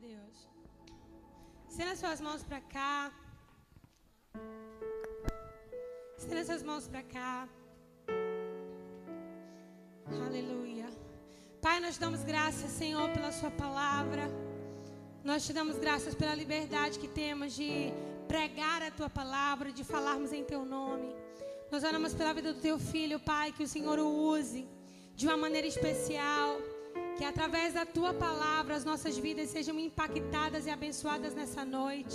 Deus. Estenda suas mãos para cá. Estenda suas mãos para cá. Aleluia. Pai, nós damos graças, Senhor, pela Sua palavra. Nós te damos graças pela liberdade que temos de pregar a Tua palavra, de falarmos em Teu nome. Nós oramos pela vida do Teu filho, Pai, que o Senhor o use de uma maneira especial. Que através da tua palavra as nossas vidas sejam impactadas e abençoadas nessa noite.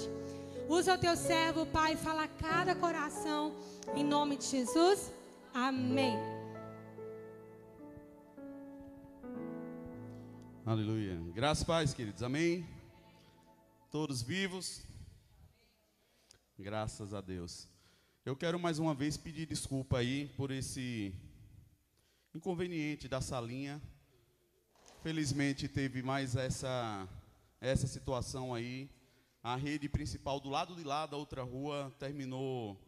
Usa o teu servo, Pai, fala a cada coração. Em nome de Jesus. Amém. Aleluia. Graças, paz, queridos. Amém. Todos vivos. Graças a Deus. Eu quero mais uma vez pedir desculpa aí por esse inconveniente da salinha Felizmente teve mais essa, essa situação aí. A rede principal do lado de lá da outra rua terminou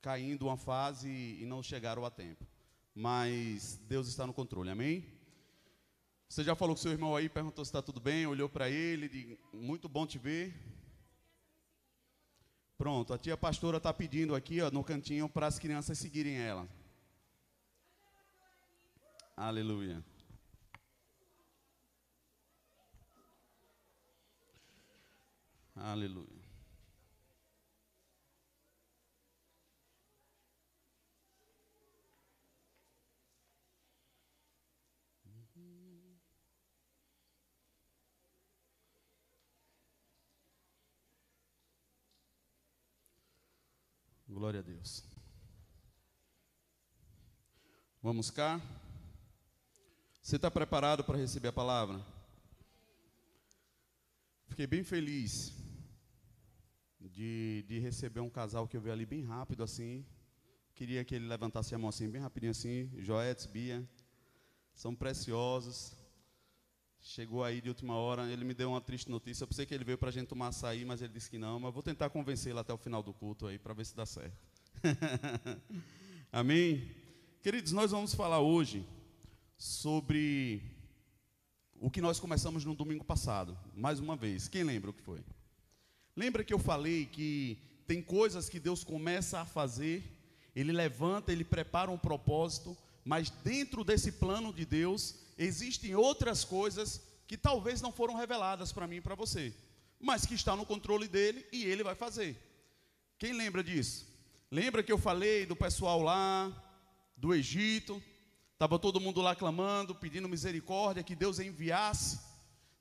caindo uma fase e não chegaram a tempo. Mas Deus está no controle, amém? Você já falou com seu irmão aí, perguntou se está tudo bem, olhou para ele, de, muito bom te ver. Pronto, a tia pastora está pedindo aqui ó, no cantinho para as crianças seguirem ela. Aleluia. Aleluia. Glória a Deus. Vamos cá? Você está preparado para receber a palavra? Fiquei bem feliz de, de receber um casal que eu vi ali bem rápido assim. Queria que ele levantasse a mão assim, bem rapidinho assim. Joetes, Bia, são preciosos. Chegou aí de última hora, ele me deu uma triste notícia. Eu pensei que ele veio para a gente tomar açaí, mas ele disse que não. Mas vou tentar convencê-lo até o final do culto aí, para ver se dá certo. Amém? Queridos, nós vamos falar hoje sobre o que nós começamos no domingo passado. Mais uma vez, quem lembra o que foi? Lembra que eu falei que tem coisas que Deus começa a fazer, Ele levanta, Ele prepara um propósito, mas dentro desse plano de Deus existem outras coisas que talvez não foram reveladas para mim e para você, mas que está no controle dele e ele vai fazer. Quem lembra disso? Lembra que eu falei do pessoal lá do Egito? Estava todo mundo lá clamando, pedindo misericórdia, que Deus enviasse.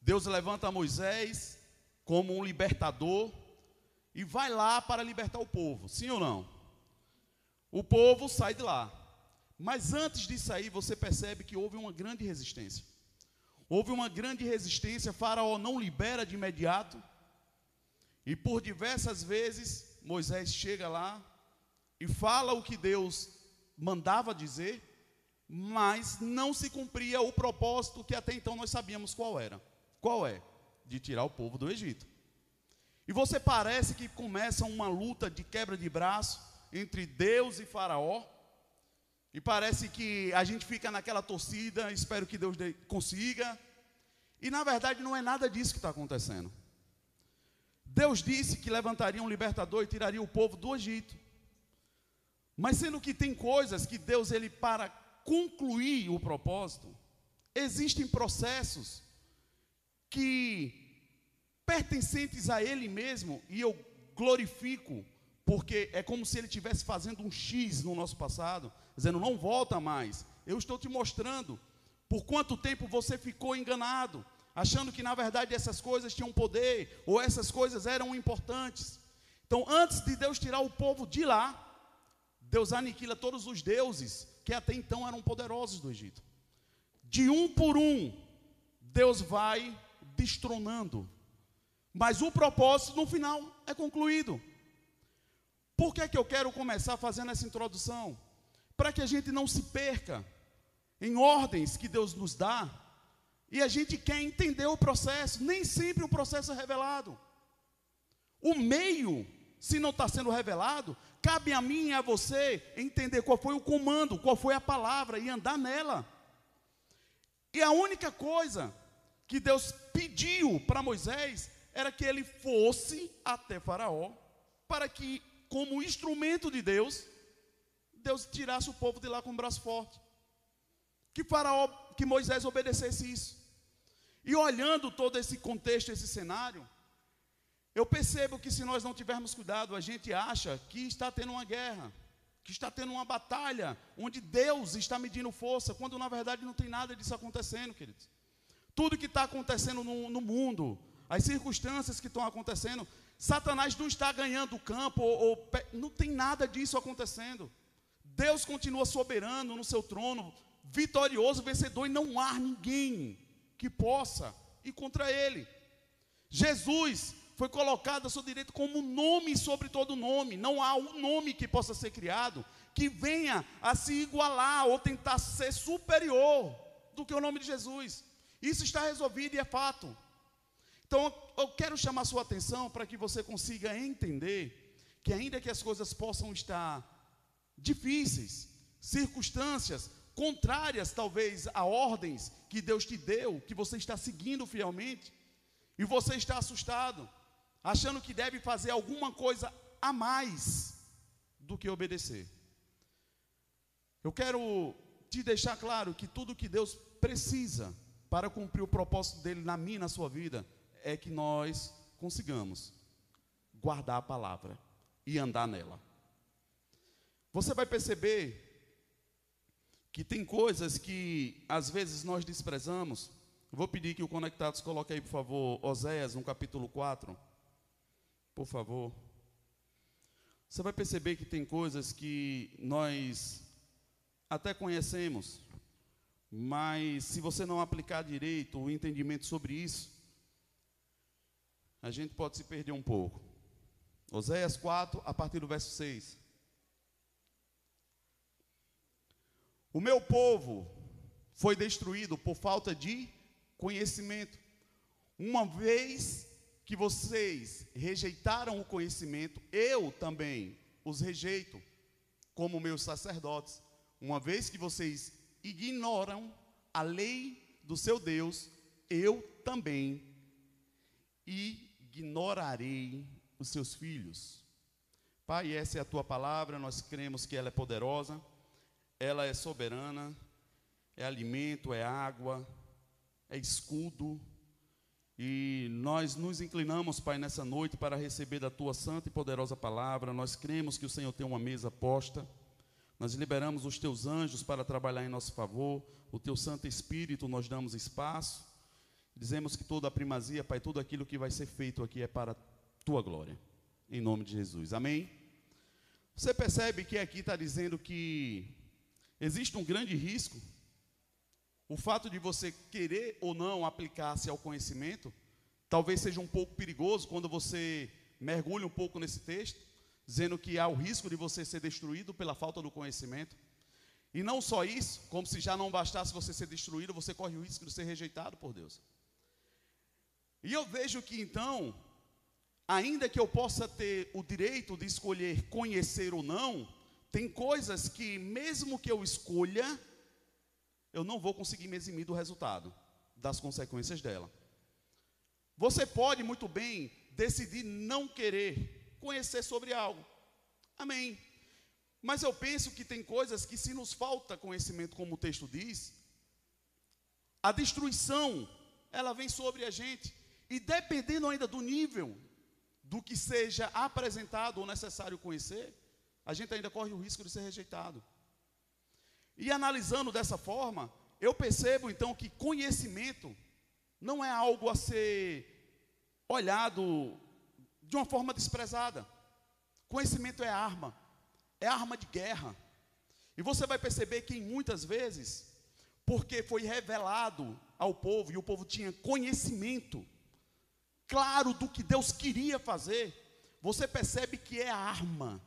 Deus levanta Moisés, como um libertador e vai lá para libertar o povo, sim ou não? O povo sai de lá. Mas antes de sair, você percebe que houve uma grande resistência. Houve uma grande resistência, Faraó não libera de imediato. E por diversas vezes, Moisés chega lá e fala o que Deus mandava dizer, mas não se cumpria o propósito que até então nós sabíamos qual era. Qual é? De tirar o povo do Egito. E você parece que começa uma luta de quebra de braço entre Deus e Faraó. E parece que a gente fica naquela torcida, espero que Deus consiga. E na verdade não é nada disso que está acontecendo. Deus disse que levantaria um libertador e tiraria o povo do Egito. Mas sendo que tem coisas que Deus, ele para concluir o propósito, existem processos que pertencentes a Ele mesmo, e eu glorifico, porque é como se Ele estivesse fazendo um X no nosso passado, dizendo: não volta mais. Eu estou te mostrando por quanto tempo você ficou enganado, achando que na verdade essas coisas tinham poder, ou essas coisas eram importantes. Então, antes de Deus tirar o povo de lá, Deus aniquila todos os deuses que até então eram poderosos do Egito. De um por um, Deus vai destronando. Mas o propósito no final é concluído. Por que, é que eu quero começar fazendo essa introdução? Para que a gente não se perca em ordens que Deus nos dá e a gente quer entender o processo. Nem sempre o processo é revelado. O meio, se não está sendo revelado, cabe a mim e a você entender qual foi o comando, qual foi a palavra e andar nela. E a única coisa que Deus pediu para Moisés era que ele fosse até Faraó, para que, como instrumento de Deus, Deus tirasse o povo de lá com o braço forte. Que Faraó, que Moisés obedecesse isso. E olhando todo esse contexto, esse cenário, eu percebo que se nós não tivermos cuidado, a gente acha que está tendo uma guerra, que está tendo uma batalha, onde Deus está medindo força, quando na verdade não tem nada disso acontecendo, queridos. Tudo que está acontecendo no, no, mundo, as circunstâncias que estão acontecendo, Satanás não está ganhando o campo, ou, ou, não tem nada disso acontecendo. Deus continua soberano no seu trono, vitorioso, vencedor, e não há ninguém que possa ir contra ele. Jesus foi colocado a seu direito como nome sobre todo nome. Não há um nome que possa ser criado que venha a se igualar ou tentar ser superior do que o nome de Jesus. Isso está resolvido e é fato. Então, eu quero chamar sua atenção para que você consiga entender que, ainda que as coisas possam estar difíceis, circunstâncias contrárias, talvez, a ordens que Deus te deu, que você está seguindo fielmente, e você está assustado, achando que deve fazer alguma coisa a mais do que obedecer. Eu quero te deixar claro que tudo que Deus precisa para cumprir o propósito dele na minha e na sua vida é que nós consigamos guardar a palavra e andar nela. Você vai perceber que tem coisas que às vezes nós desprezamos. vou pedir que o Conectados coloque aí, por favor, Oséias, no capítulo 4. Por favor. Você vai perceber que tem coisas que nós até conhecemos, mas se você não aplicar direito o entendimento sobre isso, a gente pode se perder um pouco. Oséias 4, a partir do verso 6. O meu povo foi destruído por falta de conhecimento. Uma vez que vocês rejeitaram o conhecimento, eu também os rejeito como meus sacerdotes. Uma vez que vocês ignoram a lei do seu Deus, eu também ignorarei os seus filhos. Pai, essa é a tua palavra, nós cremos que ela é poderosa, ela é soberana, é alimento, é água, é escudo, e nós nos inclinamos, Pai, nessa noite para receber da tua santa e poderosa palavra. Nós cremos que o Senhor tem uma mesa posta. Nós liberamos os teus anjos para trabalhar em nosso favor. O teu Santo Espírito nós damos espaço. Dizemos que toda a primazia, Pai, tudo aquilo que vai ser feito aqui é para tua glória. Em nome de Jesus. Amém? Você percebe que aqui está dizendo que existe um grande risco o fato de você querer ou não aplicar-se ao conhecimento, talvez seja um pouco perigoso quando você mergulha um pouco nesse texto, dizendo que há o risco de você ser destruído pela falta do conhecimento. E não só isso, como se já não bastasse você ser destruído, você corre o risco de ser rejeitado por Deus. E eu vejo que então, ainda que eu possa ter o direito de escolher conhecer ou não, tem coisas que, mesmo que eu escolha, eu não vou conseguir me eximir do resultado, das consequências dela. Você pode muito bem decidir não querer conhecer sobre algo. Amém. Mas eu penso que tem coisas que, se nos falta conhecimento, como o texto diz, a destruição, ela vem sobre a gente. E dependendo ainda do nível do que seja apresentado ou necessário conhecer, a gente ainda corre o risco de ser rejeitado. E analisando dessa forma, eu percebo então que conhecimento não é algo a ser olhado de uma forma desprezada. Conhecimento é arma, é arma de guerra. E você vai perceber que muitas vezes, porque foi revelado ao povo e o povo tinha conhecimento claro do que Deus queria fazer, você percebe que é arma.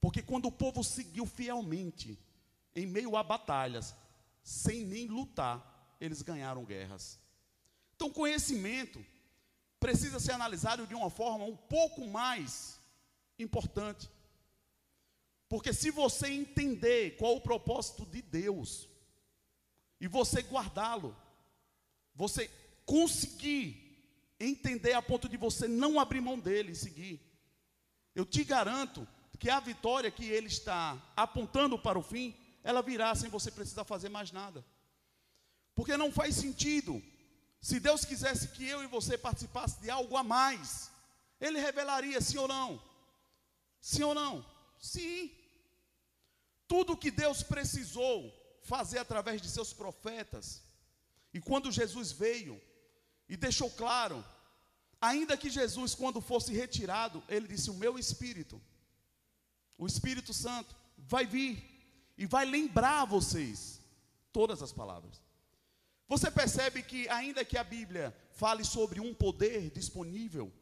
Porque quando o povo seguiu fielmente, em meio a batalhas, sem nem lutar, eles ganharam guerras. Então, conhecimento precisa ser analisado de uma forma um pouco mais importante. Porque se você entender qual o propósito de Deus, e você guardá-lo, você conseguir entender a ponto de você não abrir mão dele e seguir. Eu te garanto que a vitória que ele está apontando para o fim, ela virá sem você precisar fazer mais nada. Porque não faz sentido. Se Deus quisesse que eu e você participasse de algo a mais, ele revelaria sim ou não. Sim ou não? Sim. Tudo que Deus precisou fazer através de seus profetas, e quando Jesus veio e deixou claro, ainda que Jesus, quando fosse retirado, ele disse: O meu espírito, o Espírito Santo, vai vir e vai lembrar a vocês todas as palavras. Você percebe que, ainda que a Bíblia fale sobre um poder disponível,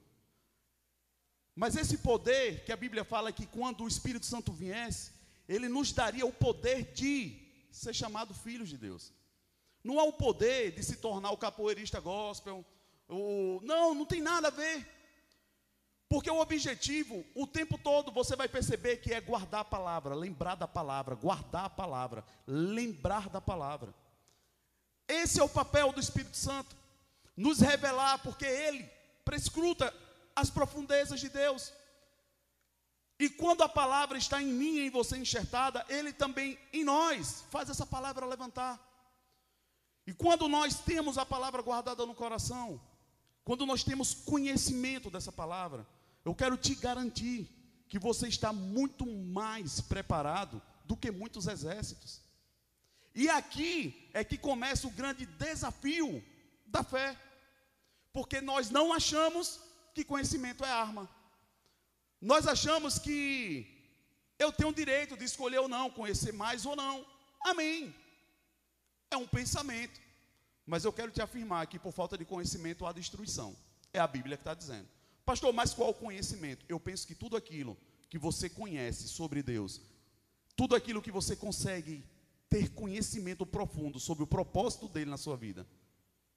mas esse poder que a Bíblia fala que quando o Espírito Santo viesse, ele nos daria o poder de ser chamado filhos de Deus. Não há o poder de se tornar o capoeirista gospel. O... Não, não tem nada a ver. Porque o objetivo, o tempo todo, você vai perceber que é guardar a palavra, lembrar da palavra, guardar a palavra, lembrar da palavra. Esse é o papel do Espírito Santo. Nos revelar, porque Ele prescruta as profundezas de Deus. E quando a palavra está em mim e em você enxertada, Ele também em nós faz essa palavra levantar. E quando nós temos a palavra guardada no coração, quando nós temos conhecimento dessa palavra, eu quero te garantir que você está muito mais preparado do que muitos exércitos. E aqui é que começa o grande desafio da fé, porque nós não achamos que conhecimento é arma. Nós achamos que eu tenho o direito de escolher ou não, conhecer mais ou não. Amém. É um pensamento. Mas eu quero te afirmar que por falta de conhecimento há destruição. É a Bíblia que está dizendo. Pastor, mas qual o conhecimento? Eu penso que tudo aquilo que você conhece sobre Deus, tudo aquilo que você consegue ter conhecimento profundo sobre o propósito dele na sua vida,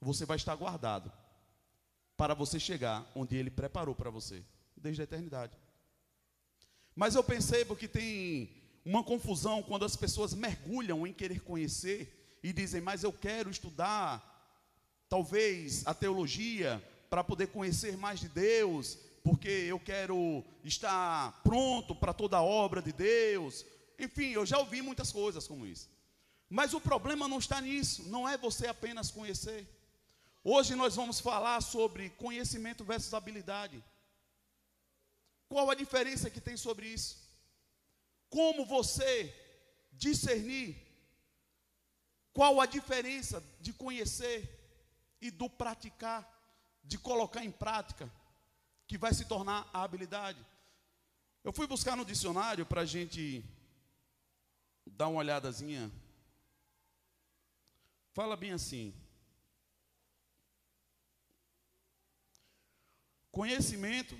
você vai estar guardado para você chegar onde ele preparou para você, desde a eternidade. Mas eu percebo que tem uma confusão quando as pessoas mergulham em querer conhecer e dizem, mas eu quero estudar, talvez, a teologia para poder conhecer mais de Deus, porque eu quero estar pronto para toda a obra de Deus. Enfim, eu já ouvi muitas coisas como isso. Mas o problema não está nisso, não é você apenas conhecer. Hoje nós vamos falar sobre conhecimento versus habilidade. Qual a diferença que tem sobre isso? Como você discernir? Qual a diferença de conhecer e do praticar, de colocar em prática, que vai se tornar a habilidade? Eu fui buscar no dicionário para a gente dar uma olhadazinha. Fala bem assim: Conhecimento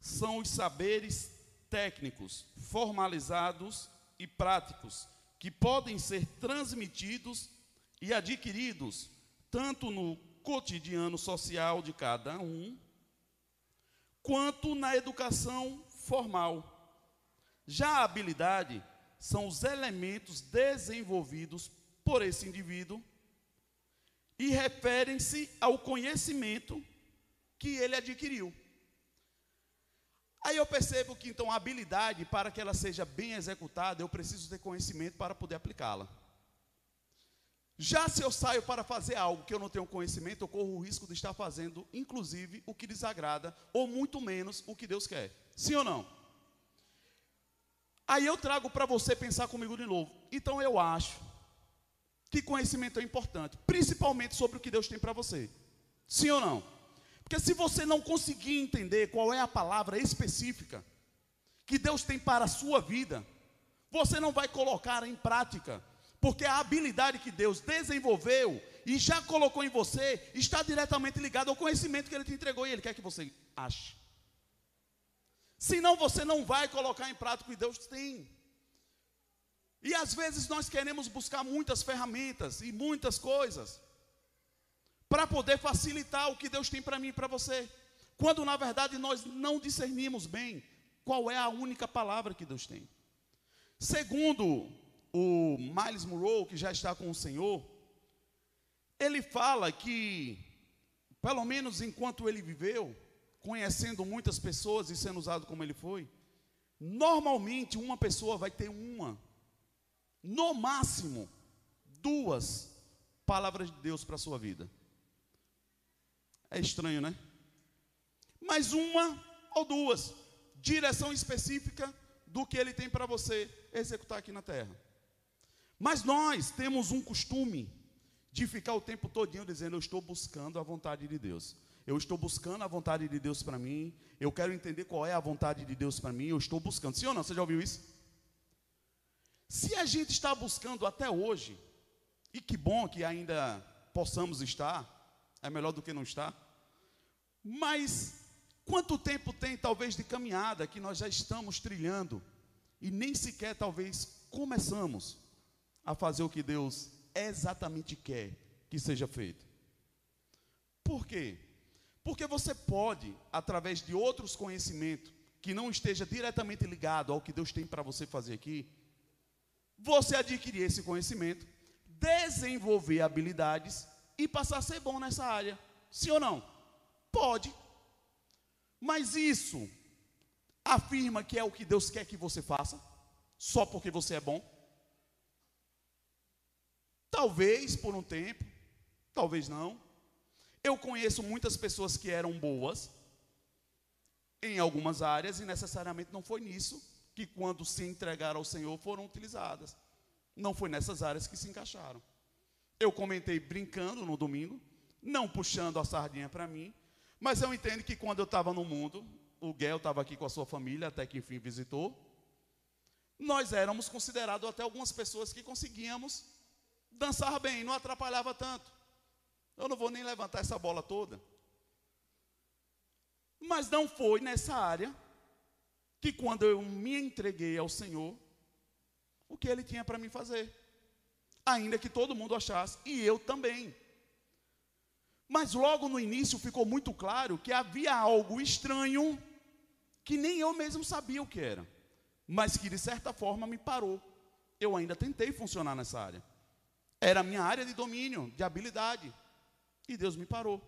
são os saberes técnicos, formalizados e práticos, que podem ser transmitidos e adquiridos tanto no cotidiano social de cada um, quanto na educação formal. Já a habilidade são os elementos desenvolvidos por esse indivíduo e referem-se ao conhecimento que ele adquiriu. Aí eu percebo que então a habilidade, para que ela seja bem executada, eu preciso ter conhecimento para poder aplicá-la. Já se eu saio para fazer algo que eu não tenho conhecimento, eu corro o risco de estar fazendo, inclusive, o que desagrada, ou muito menos o que Deus quer. Sim ou não? Aí eu trago para você pensar comigo de novo. Então eu acho que conhecimento é importante, principalmente sobre o que Deus tem para você. Sim ou não? Porque se você não conseguir entender qual é a palavra específica que Deus tem para a sua vida, você não vai colocar em prática, porque a habilidade que Deus desenvolveu e já colocou em você está diretamente ligada ao conhecimento que Ele te entregou e Ele quer que você ache. Senão você não vai colocar em prática o que Deus tem. E às vezes nós queremos buscar muitas ferramentas e muitas coisas para poder facilitar o que Deus tem para mim e para você. Quando na verdade nós não discernimos bem qual é a única palavra que Deus tem. Segundo o Miles Monroe, que já está com o Senhor, ele fala que pelo menos enquanto ele viveu, conhecendo muitas pessoas e sendo usado como ele foi, normalmente uma pessoa vai ter uma, no máximo, duas palavras de Deus para a sua vida. É estranho, né? Mas uma ou duas, direção específica do que ele tem para você executar aqui na terra. Mas nós temos um costume de ficar o tempo todinho dizendo eu estou buscando a vontade de Deus. Eu estou buscando a vontade de Deus para mim. Eu quero entender qual é a vontade de Deus para mim. Eu estou buscando. Sim ou não? Você já ouviu isso? Se a gente está buscando até hoje, e que bom que ainda possamos estar, é melhor do que não estar. Mas quanto tempo tem talvez de caminhada que nós já estamos trilhando e nem sequer talvez começamos a fazer o que Deus exatamente quer que seja feito? Por quê? Porque você pode, através de outros conhecimentos, que não esteja diretamente ligado ao que Deus tem para você fazer aqui, você adquirir esse conhecimento, desenvolver habilidades e passar a ser bom nessa área. Sim ou não? Pode. Mas isso afirma que é o que Deus quer que você faça, só porque você é bom? Talvez por um tempo, talvez não. Eu conheço muitas pessoas que eram boas em algumas áreas e necessariamente não foi nisso que, quando se entregaram ao Senhor, foram utilizadas. Não foi nessas áreas que se encaixaram. Eu comentei brincando no domingo, não puxando a sardinha para mim, mas eu entendo que quando eu estava no mundo, o Guel estava aqui com a sua família, até que enfim visitou, nós éramos considerados até algumas pessoas que conseguíamos dançar bem, não atrapalhava tanto. Eu não vou nem levantar essa bola toda. Mas não foi nessa área que quando eu me entreguei ao Senhor, o que ele tinha para mim fazer. Ainda que todo mundo achasse, e eu também. Mas logo no início ficou muito claro que havia algo estranho que nem eu mesmo sabia o que era, mas que de certa forma me parou. Eu ainda tentei funcionar nessa área. Era a minha área de domínio, de habilidade. E Deus me parou.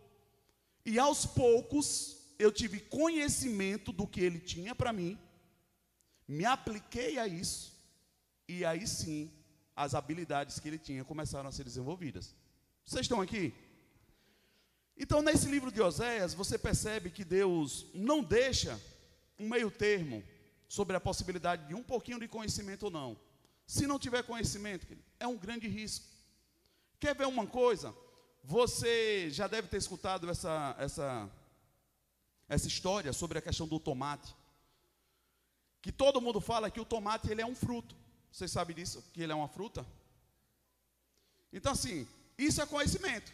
E aos poucos eu tive conhecimento do que ele tinha para mim, me apliquei a isso, e aí sim as habilidades que ele tinha começaram a ser desenvolvidas. Vocês estão aqui? Então, nesse livro de Oséias, você percebe que Deus não deixa um meio termo sobre a possibilidade de um pouquinho de conhecimento ou não. Se não tiver conhecimento, é um grande risco. Quer ver uma coisa? Você já deve ter escutado essa, essa, essa história sobre a questão do tomate. Que todo mundo fala que o tomate ele é um fruto. Vocês sabem disso? Que ele é uma fruta? Então, assim, isso é conhecimento.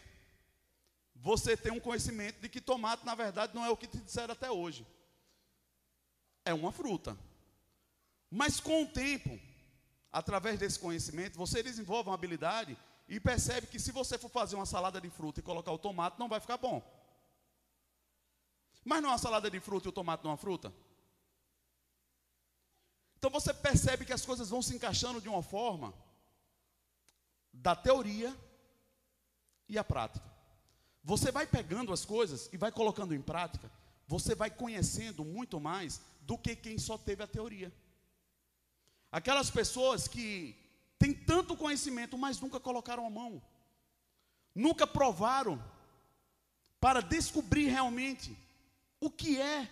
Você tem um conhecimento de que tomate, na verdade, não é o que te disseram até hoje. É uma fruta. Mas com o tempo, através desse conhecimento, você desenvolve uma habilidade e percebe que se você for fazer uma salada de fruta e colocar o tomate, não vai ficar bom. Mas não é uma salada de fruta e o tomate não é uma fruta? Então você percebe que as coisas vão se encaixando de uma forma da teoria e a prática. Você vai pegando as coisas e vai colocando em prática, você vai conhecendo muito mais do que quem só teve a teoria. Aquelas pessoas que tem tanto conhecimento, mas nunca colocaram a mão, nunca provaram para descobrir realmente o que é,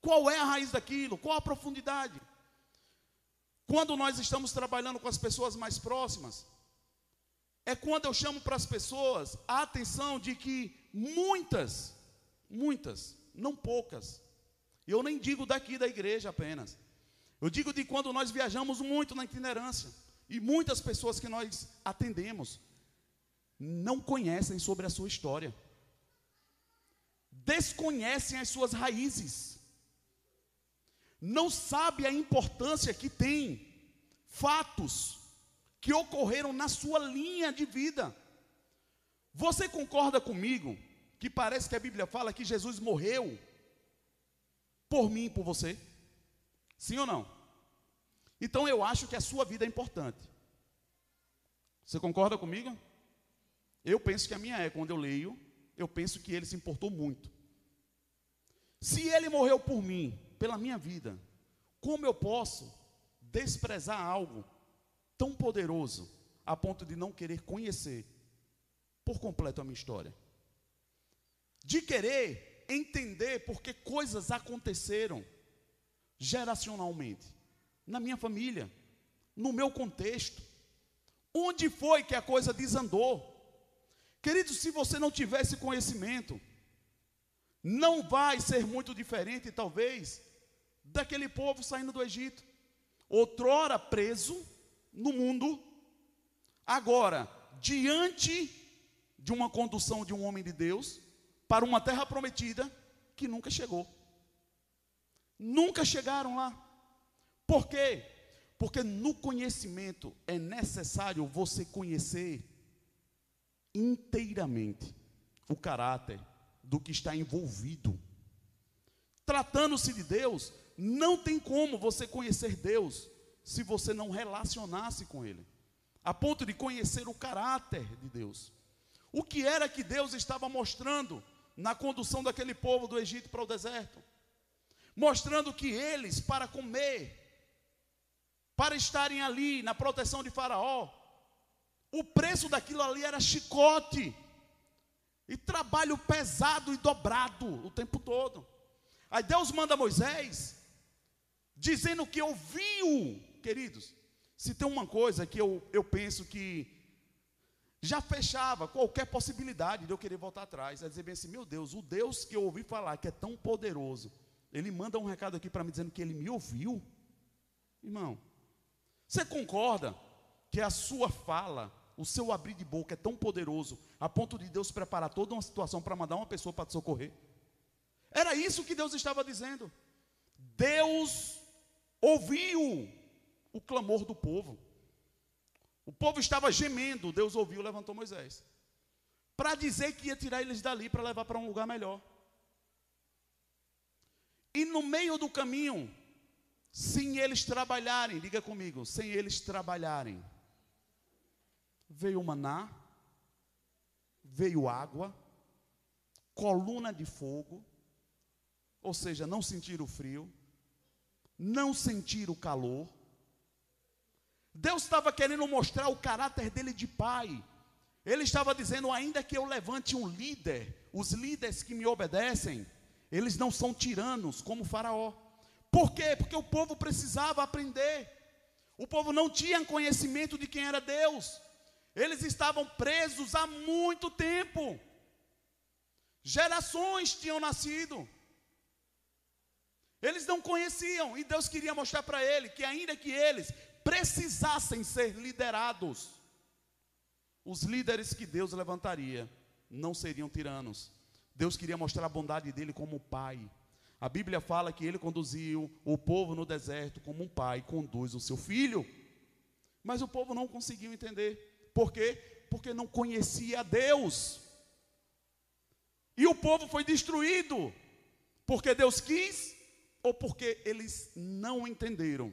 qual é a raiz daquilo, qual a profundidade. Quando nós estamos trabalhando com as pessoas mais próximas, é quando eu chamo para as pessoas a atenção de que muitas, muitas, não poucas, eu nem digo daqui da igreja apenas, eu digo de quando nós viajamos muito na itinerância. E muitas pessoas que nós atendemos não conhecem sobre a sua história, desconhecem as suas raízes, não sabem a importância que tem fatos que ocorreram na sua linha de vida. Você concorda comigo que parece que a Bíblia fala que Jesus morreu por mim e por você? Sim ou não? Então eu acho que a sua vida é importante. Você concorda comigo? Eu penso que a minha é quando eu leio eu penso que ele se importou muito. Se ele morreu por mim, pela minha vida, como eu posso desprezar algo tão poderoso a ponto de não querer conhecer por completo a minha história? De querer entender porque coisas aconteceram geracionalmente, na minha família, no meu contexto. Onde foi que a coisa desandou? Querido, se você não tivesse conhecimento, não vai ser muito diferente, talvez, daquele povo saindo do Egito. Outrora preso no mundo, agora diante de uma condução de um homem de Deus para uma terra prometida que nunca chegou. Nunca chegaram lá. Por quê? Porque no conhecimento é necessário você conhecer inteiramente o caráter do que está envolvido. Tratando-se de Deus, não tem como você conhecer Deus se você não relacionasse com Ele, a ponto de conhecer o caráter de Deus. O que era que Deus estava mostrando na condução daquele povo do Egito para o deserto? Mostrando que eles, para comer, para estarem ali na proteção de Faraó, o preço daquilo ali era chicote. E trabalho pesado e dobrado o tempo todo. Aí Deus manda Moisés, dizendo que ouviu, queridos. Se tem uma coisa que eu, eu penso que já fechava qualquer possibilidade de eu querer voltar atrás, é dizer bem assim: meu Deus, o Deus que eu ouvi falar, que é tão poderoso, ele manda um recado aqui para me dizendo que ele me ouviu. Irmão, você concorda que a sua fala o seu abrir de boca é tão poderoso a ponto de Deus preparar toda uma situação para mandar uma pessoa para te socorrer? Era isso que Deus estava dizendo. Deus ouviu o clamor do povo. O povo estava gemendo, Deus ouviu, levantou Moisés. Para dizer que ia tirar eles dali para levar para um lugar melhor. E no meio do caminho, sem eles trabalharem, diga comigo, sem eles trabalharem, veio maná, veio água, coluna de fogo, ou seja, não sentir o frio, não sentir o calor. Deus estava querendo mostrar o caráter dele de pai. Ele estava dizendo: ainda que eu levante um líder, os líderes que me obedecem, eles não são tiranos como Faraó. Por quê? Porque o povo precisava aprender. O povo não tinha conhecimento de quem era Deus. Eles estavam presos há muito tempo. Gerações tinham nascido. Eles não conheciam e Deus queria mostrar para ele que ainda que eles precisassem ser liderados, os líderes que Deus levantaria não seriam tiranos. Deus queria mostrar a bondade dele como pai. A Bíblia fala que ele conduziu o povo no deserto como um pai conduz o seu filho. Mas o povo não conseguiu entender. Por quê? Porque não conhecia Deus. E o povo foi destruído. Porque Deus quis ou porque eles não entenderam,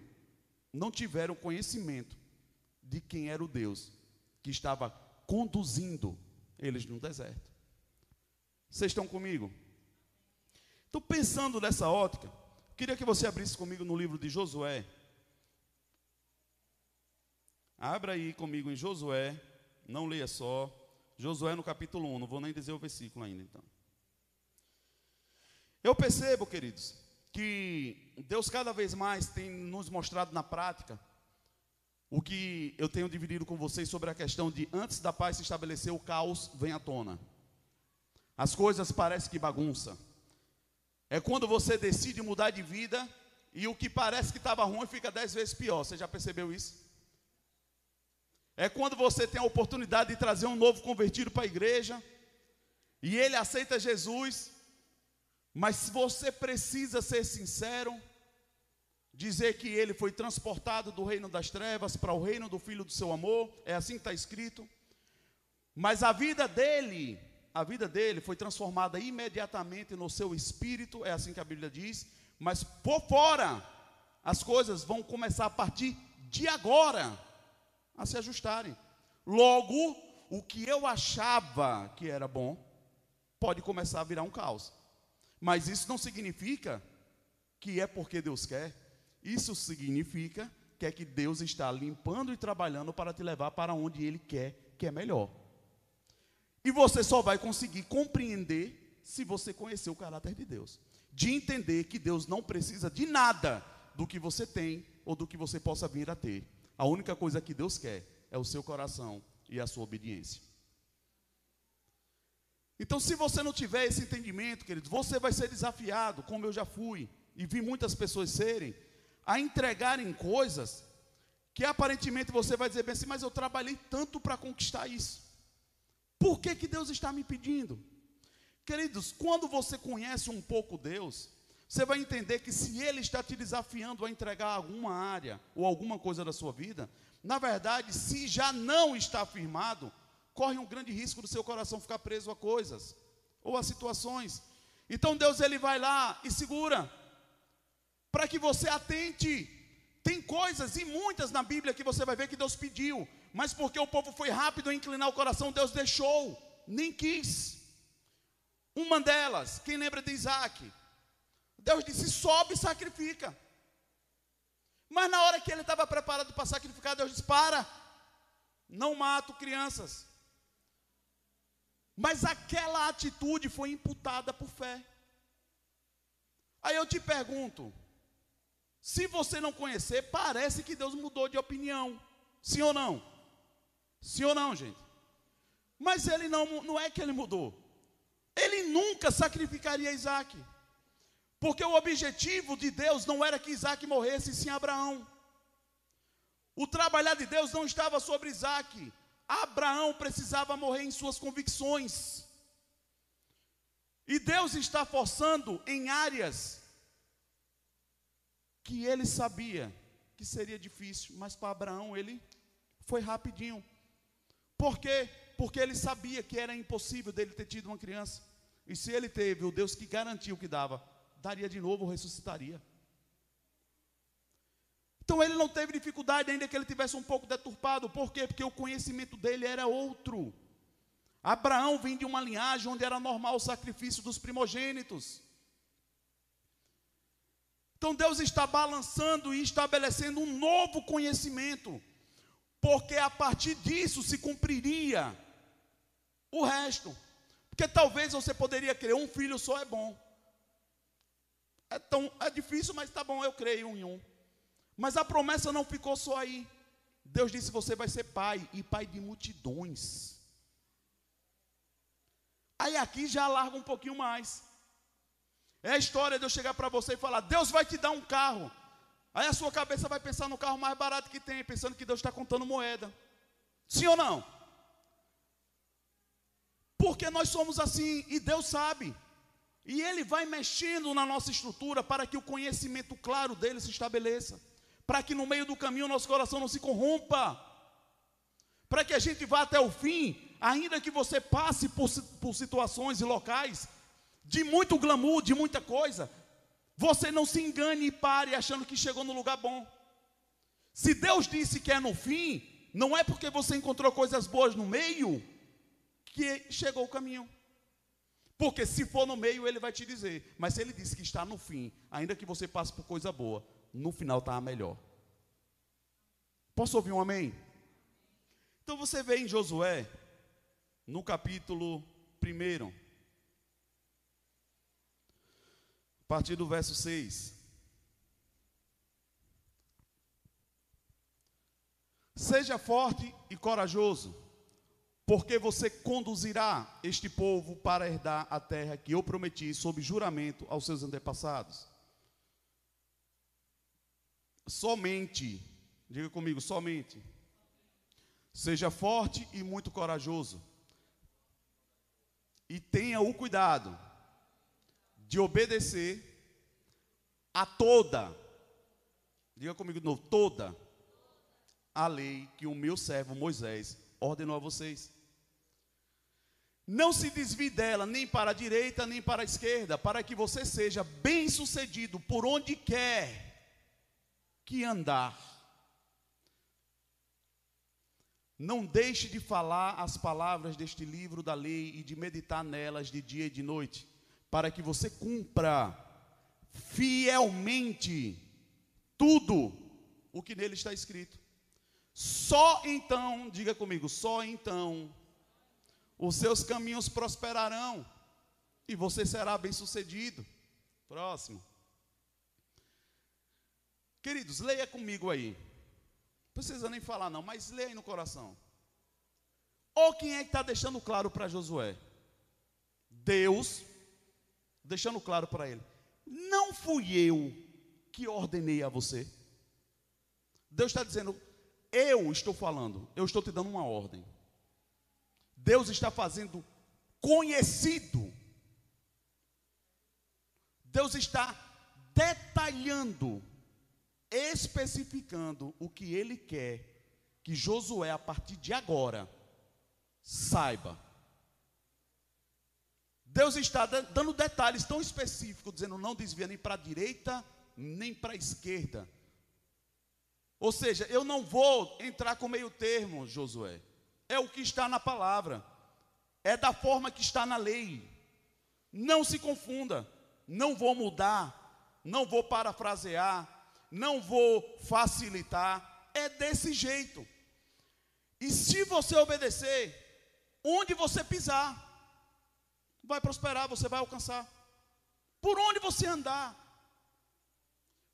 não tiveram conhecimento de quem era o Deus que estava conduzindo eles no deserto. Vocês estão comigo? Estou pensando nessa ótica. Queria que você abrisse comigo no livro de Josué, Abra aí comigo em Josué, não leia só. Josué no capítulo 1, não vou nem dizer o versículo ainda então. Eu percebo, queridos, que Deus cada vez mais tem nos mostrado na prática o que eu tenho dividido com vocês sobre a questão de antes da paz se estabelecer, o caos vem à tona. As coisas parecem que bagunça. É quando você decide mudar de vida e o que parece que estava ruim fica dez vezes pior. Você já percebeu isso? É quando você tem a oportunidade de trazer um novo convertido para a igreja e ele aceita Jesus, mas você precisa ser sincero, dizer que ele foi transportado do reino das trevas para o reino do filho do seu amor, é assim que está escrito. Mas a vida dele, a vida dele foi transformada imediatamente no seu espírito, é assim que a Bíblia diz, mas por fora as coisas vão começar a partir de agora a se ajustarem. Logo, o que eu achava que era bom, pode começar a virar um caos. Mas isso não significa que é porque Deus quer. Isso significa que é que Deus está limpando e trabalhando para te levar para onde Ele quer, que é melhor. E você só vai conseguir compreender se você conhecer o caráter de Deus. De entender que Deus não precisa de nada do que você tem ou do que você possa vir a ter. A única coisa que Deus quer é o seu coração e a sua obediência. Então, se você não tiver esse entendimento, queridos, você vai ser desafiado, como eu já fui, e vi muitas pessoas serem, a entregarem coisas que aparentemente você vai dizer bem assim, mas eu trabalhei tanto para conquistar isso. Por que, que Deus está me pedindo? Queridos, quando você conhece um pouco Deus, você vai entender que se Ele está te desafiando a entregar alguma área ou alguma coisa da sua vida, na verdade, se já não está firmado, corre um grande risco do seu coração ficar preso a coisas ou a situações. Então Deus ele vai lá e segura para que você atente. Tem coisas e muitas na Bíblia que você vai ver que Deus pediu, mas porque o povo foi rápido em inclinar o coração, Deus deixou, nem quis. Uma delas, quem lembra de Isaac? Deus disse: sobe e sacrifica. Mas na hora que ele estava preparado para sacrificar, Deus disse: para, não mato crianças. Mas aquela atitude foi imputada por fé. Aí eu te pergunto: se você não conhecer, parece que Deus mudou de opinião. Sim ou não? Sim ou não, gente? Mas ele não, não é que ele mudou. Ele nunca sacrificaria Isaac. Porque o objetivo de Deus não era que Isaac morresse, sim Abraão. O trabalhar de Deus não estava sobre Isaac. Abraão precisava morrer em suas convicções. E Deus está forçando em áreas que ele sabia que seria difícil, mas para Abraão ele foi rapidinho. Por quê? Porque ele sabia que era impossível dele ter tido uma criança. E se ele teve, o Deus que garantiu que dava, daria de novo, ressuscitaria. Então ele não teve dificuldade, ainda que ele tivesse um pouco deturpado. Por quê? Porque o conhecimento dele era outro. Abraão vem de uma linhagem onde era normal o sacrifício dos primogênitos. Então Deus está balançando e estabelecendo um novo conhecimento, porque a partir disso se cumpriria o resto. Porque talvez você poderia crer, um filho só é bom. É, tão, é difícil, mas está bom, eu creio um em um. Mas a promessa não ficou só aí. Deus disse: você vai ser pai, e pai de multidões. Aí aqui já larga um pouquinho mais. É a história de eu chegar para você e falar: Deus vai te dar um carro. Aí a sua cabeça vai pensar no carro mais barato que tem, pensando que Deus está contando moeda. Sim ou não? Porque nós somos assim e Deus sabe. E Ele vai mexendo na nossa estrutura para que o conhecimento claro dele se estabeleça. Para que no meio do caminho nosso coração não se corrompa. Para que a gente vá até o fim, ainda que você passe por, por situações e locais de muito glamour, de muita coisa, você não se engane e pare achando que chegou no lugar bom. Se Deus disse que é no fim, não é porque você encontrou coisas boas no meio que chegou o caminho. Porque se for no meio, ele vai te dizer. Mas se ele disse que está no fim, ainda que você passe por coisa boa, no final está melhor. Posso ouvir um amém? Então você vê em Josué, no capítulo 1, A partir do verso 6. Seja forte e corajoso, porque você conduzirá este povo para herdar a terra que eu prometi sob juramento aos seus antepassados. Somente, diga comigo, somente. Seja forte e muito corajoso. E tenha o cuidado de obedecer a toda, diga comigo de novo, toda a lei que o meu servo Moisés ordenou a vocês. Não se desvie dela nem para a direita nem para a esquerda, para que você seja bem sucedido por onde quer que andar. Não deixe de falar as palavras deste livro da lei e de meditar nelas de dia e de noite, para que você cumpra fielmente tudo o que nele está escrito. Só então, diga comigo, só então os seus caminhos prosperarão e você será bem-sucedido. Próximo. Queridos, leia comigo aí. Não precisa nem falar, não, mas leia aí no coração. Ou quem é que está deixando claro para Josué? Deus, deixando claro para ele: Não fui eu que ordenei a você. Deus está dizendo: Eu estou falando, eu estou te dando uma ordem. Deus está fazendo conhecido. Deus está detalhando especificando o que ele quer que Josué, a partir de agora, saiba. Deus está dando detalhes tão específicos, dizendo não desvia nem para a direita, nem para a esquerda. Ou seja, eu não vou entrar com meio termo, Josué. É o que está na palavra. É da forma que está na lei. Não se confunda. Não vou mudar. Não vou parafrasear não vou facilitar, é desse jeito. E se você obedecer, onde você pisar, vai prosperar, você vai alcançar. Por onde você andar,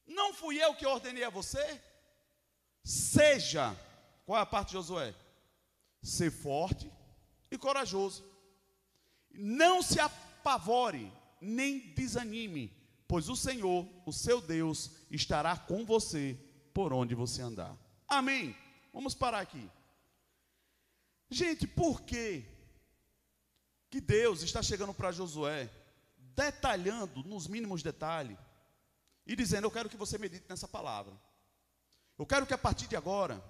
não fui eu que ordenei a você? Seja, qual é a parte de Josué? Ser forte e corajoso. Não se apavore, nem desanime, pois o Senhor, o seu Deus, estará com você por onde você andar. Amém. Vamos parar aqui. Gente, por que que Deus está chegando para Josué, detalhando nos mínimos detalhes e dizendo: "Eu quero que você medite nessa palavra. Eu quero que a partir de agora,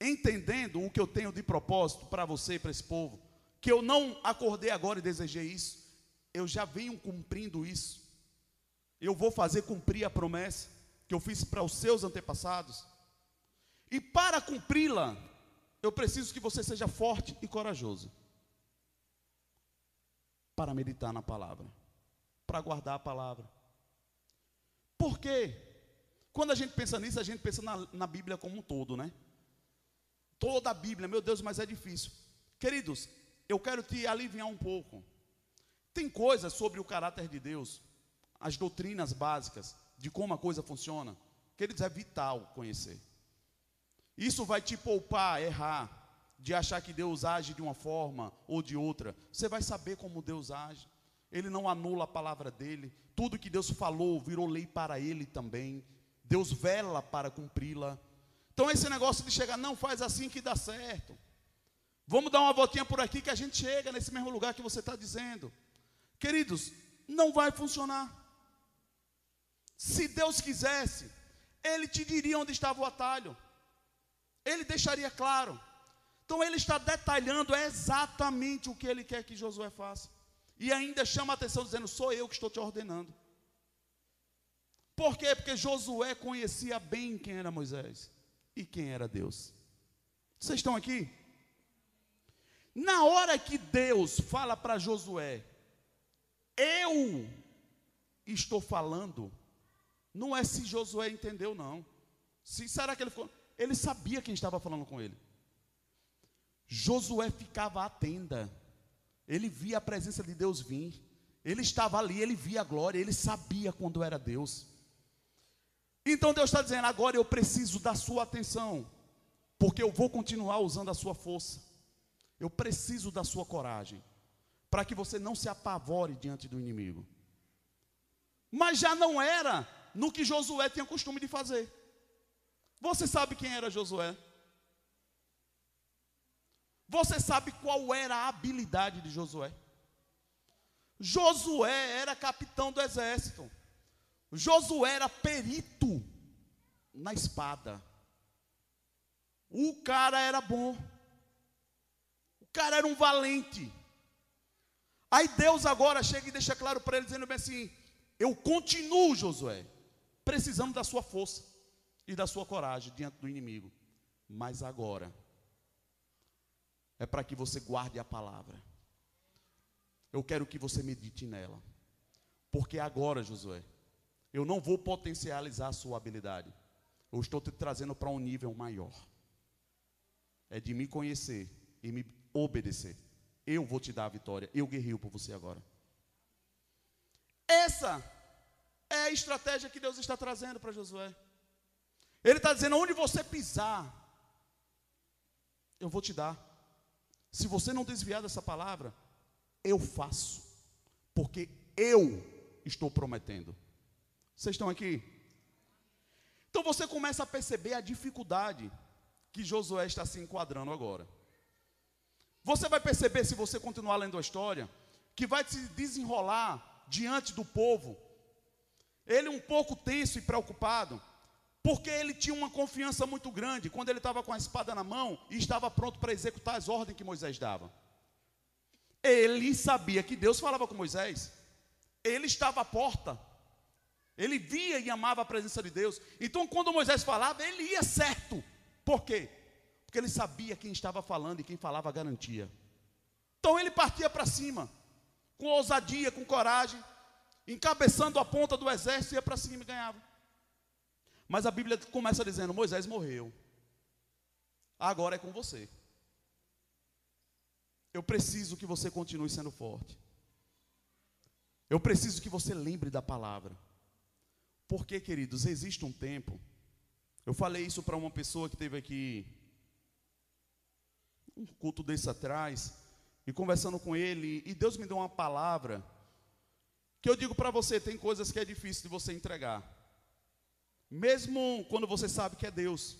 entendendo o que eu tenho de propósito para você e para esse povo, que eu não acordei agora e desejei isso, eu já venho cumprindo isso eu vou fazer cumprir a promessa que eu fiz para os seus antepassados. E para cumpri-la, eu preciso que você seja forte e corajoso. Para meditar na palavra, para guardar a palavra. Por quê? Quando a gente pensa nisso, a gente pensa na, na Bíblia como um todo, né? Toda a Bíblia, meu Deus, mas é difícil. Queridos, eu quero te aliviar um pouco. Tem coisas sobre o caráter de Deus as doutrinas básicas de como a coisa funciona, queridos, é vital conhecer. Isso vai te poupar errar, de achar que Deus age de uma forma ou de outra. Você vai saber como Deus age. Ele não anula a palavra dele. Tudo que Deus falou virou lei para ele também. Deus vela para cumpri-la. Então esse negócio de chegar, não faz assim que dá certo. Vamos dar uma voltinha por aqui que a gente chega nesse mesmo lugar que você está dizendo. Queridos, não vai funcionar. Se Deus quisesse, Ele te diria onde estava o atalho. Ele deixaria claro. Então ele está detalhando exatamente o que ele quer que Josué faça. E ainda chama a atenção dizendo: "Sou eu que estou te ordenando". Por quê? Porque Josué conhecia bem quem era Moisés e quem era Deus. Vocês estão aqui? Na hora que Deus fala para Josué: "Eu estou falando", não é se Josué entendeu, não. Se, será que ele ficou? Ele sabia quem estava falando com ele. Josué ficava à tenda. Ele via a presença de Deus vir. Ele estava ali, ele via a glória, ele sabia quando era Deus. Então Deus está dizendo: agora eu preciso da sua atenção, porque eu vou continuar usando a sua força. Eu preciso da sua coragem, para que você não se apavore diante do inimigo. Mas já não era no que Josué tinha costume de fazer. Você sabe quem era Josué? Você sabe qual era a habilidade de Josué? Josué era capitão do exército. Josué era perito na espada. O cara era bom. O cara era um valente. Aí Deus agora chega e deixa claro para ele, dizendo bem assim: Eu continuo, Josué precisamos da sua força e da sua coragem diante do inimigo. Mas agora, é para que você guarde a palavra. Eu quero que você medite nela. Porque agora, Josué, eu não vou potencializar a sua habilidade. Eu estou te trazendo para um nível maior. É de me conhecer e me obedecer. Eu vou te dar a vitória. Eu guerreio por você agora. Essa é a estratégia que Deus está trazendo para Josué. Ele está dizendo: onde você pisar, eu vou te dar. Se você não desviar dessa palavra, eu faço, porque eu estou prometendo. Vocês estão aqui? Então você começa a perceber a dificuldade que Josué está se enquadrando agora. Você vai perceber, se você continuar lendo a história, que vai se desenrolar diante do povo. Ele um pouco tenso e preocupado, porque ele tinha uma confiança muito grande quando ele estava com a espada na mão e estava pronto para executar as ordens que Moisés dava. Ele sabia que Deus falava com Moisés. Ele estava à porta. Ele via e amava a presença de Deus. Então, quando Moisés falava, ele ia certo. Por quê? Porque ele sabia quem estava falando e quem falava garantia. Então, ele partia para cima, com ousadia, com coragem, encabeçando a ponta do exército, ia para cima e ganhava. Mas a Bíblia começa dizendo: Moisés morreu. Agora é com você. Eu preciso que você continue sendo forte. Eu preciso que você lembre da palavra. Porque, queridos, existe um tempo. Eu falei isso para uma pessoa que teve aqui um culto desse atrás, e conversando com ele, e Deus me deu uma palavra que eu digo para você, tem coisas que é difícil de você entregar. Mesmo quando você sabe que é Deus.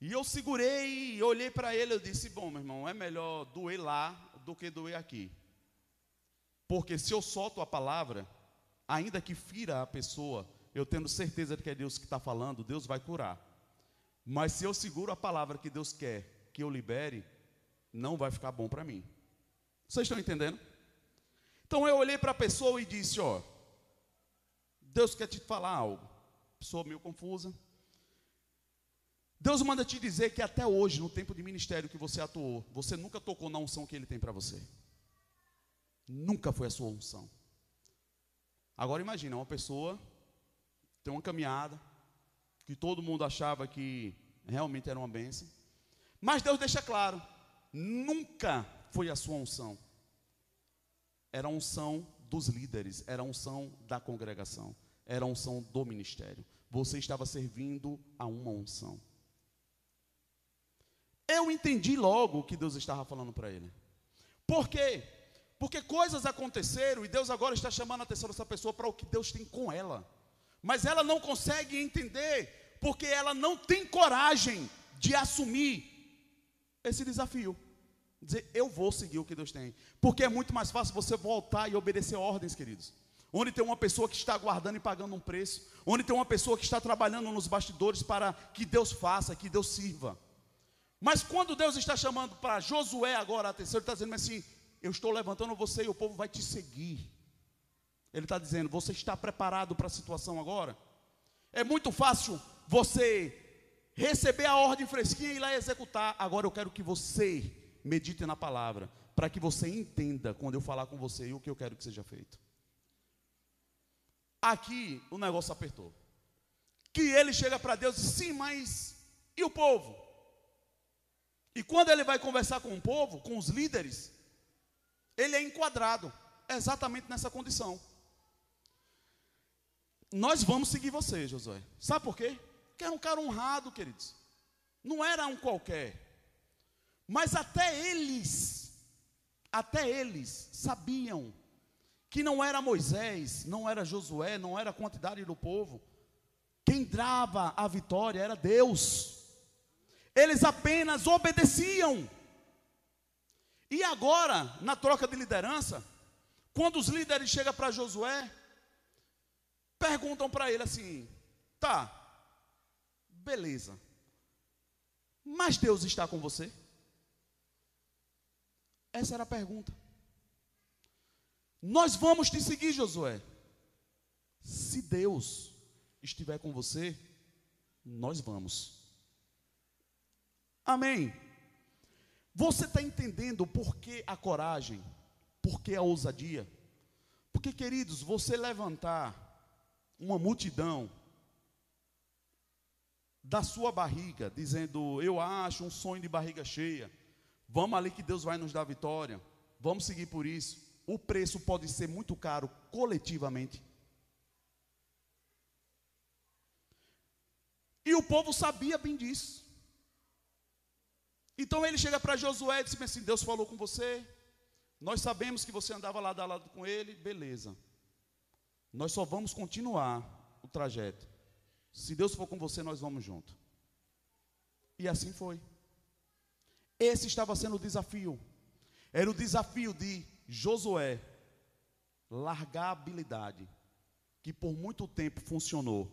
E eu segurei e olhei para ele, eu disse: "Bom, meu irmão, é melhor doer lá do que doer aqui. Porque se eu solto a palavra, ainda que fira a pessoa, eu tendo certeza de que é Deus que está falando, Deus vai curar. Mas se eu seguro a palavra que Deus quer que eu libere, não vai ficar bom para mim. Vocês estão entendendo? Então eu olhei para a pessoa e disse: Ó, Deus quer te falar algo. Pessoa meio confusa. Deus manda te dizer que até hoje, no tempo de ministério que você atuou, você nunca tocou na unção que Ele tem para você. Nunca foi a sua unção. Agora imagina, uma pessoa tem uma caminhada que todo mundo achava que realmente era uma bênção. Mas Deus deixa claro, nunca foi a sua unção. Era unção dos líderes, era unção da congregação, era unção do ministério. Você estava servindo a uma unção. Eu entendi logo o que Deus estava falando para ele. Por quê? Porque coisas aconteceram e Deus agora está chamando a atenção dessa pessoa para o que Deus tem com ela. Mas ela não consegue entender, porque ela não tem coragem de assumir esse desafio. Dizer, eu vou seguir o que Deus tem. Porque é muito mais fácil você voltar e obedecer ordens, queridos. Onde tem uma pessoa que está aguardando e pagando um preço. Onde tem uma pessoa que está trabalhando nos bastidores para que Deus faça, que Deus sirva. Mas quando Deus está chamando para Josué agora a atenção, Ele está dizendo assim: Eu estou levantando você e o povo vai te seguir. Ele está dizendo: Você está preparado para a situação agora? É muito fácil você receber a ordem fresquinha e ir lá executar. Agora eu quero que você medite na palavra, para que você entenda quando eu falar com você e o que eu quero que seja feito. Aqui o negócio apertou. Que ele chega para Deus e diz: Sim, mas e o povo? E quando ele vai conversar com o povo, com os líderes, ele é enquadrado exatamente nessa condição. Nós vamos seguir você, Josué. Sabe por quê? Porque era um cara honrado, queridos. Não era um qualquer. Mas até eles, até eles sabiam que não era Moisés, não era Josué, não era a quantidade do povo. Quem dava a vitória era Deus eles apenas obedeciam. E agora, na troca de liderança, quando os líderes chegam para Josué, perguntam para ele assim: tá, beleza, mas Deus está com você? Essa era a pergunta. Nós vamos te seguir, Josué. Se Deus estiver com você, nós vamos. Amém. Você está entendendo por que a coragem? Por que a ousadia? Porque, queridos, você levantar uma multidão da sua barriga, dizendo: Eu acho um sonho de barriga cheia, vamos ali que Deus vai nos dar vitória, vamos seguir por isso. O preço pode ser muito caro coletivamente. E o povo sabia bem disso. Então ele chega para Josué e diz assim: Deus falou com você, nós sabemos que você andava lado a lado com ele, beleza. Nós só vamos continuar o trajeto. Se Deus for com você, nós vamos junto. E assim foi. Esse estava sendo o desafio. Era o desafio de Josué largar a habilidade que por muito tempo funcionou,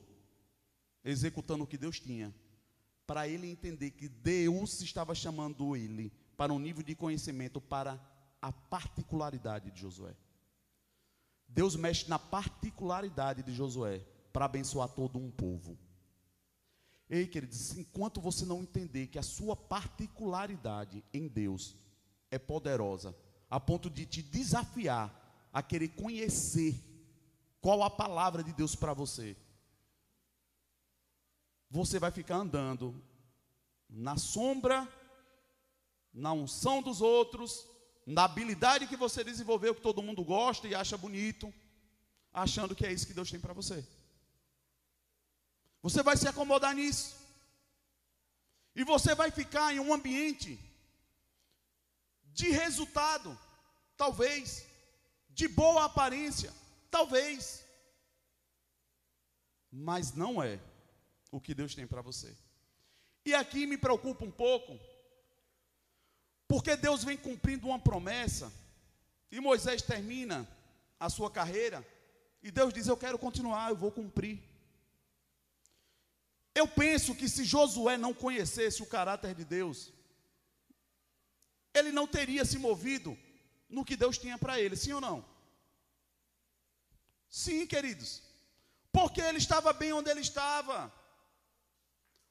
executando o que Deus tinha, para ele entender que Deus estava chamando ele para um nível de conhecimento para a particularidade de Josué. Deus mexe na particularidade de Josué para abençoar todo um povo. Ei, queridos, enquanto você não entender que a sua particularidade em Deus é poderosa, a ponto de te desafiar a querer conhecer qual a palavra de Deus para você, você vai ficar andando na sombra, na unção dos outros, na habilidade que você desenvolveu, que todo mundo gosta e acha bonito, achando que é isso que Deus tem para você. Você vai se acomodar nisso. E você vai ficar em um ambiente de resultado, talvez, de boa aparência, talvez, mas não é o que Deus tem para você. E aqui me preocupa um pouco, porque Deus vem cumprindo uma promessa, e Moisés termina a sua carreira, e Deus diz: Eu quero continuar, eu vou cumprir. Eu penso que se Josué não conhecesse o caráter de Deus, ele não teria se movido no que Deus tinha para ele, sim ou não? Sim, queridos, porque ele estava bem onde ele estava.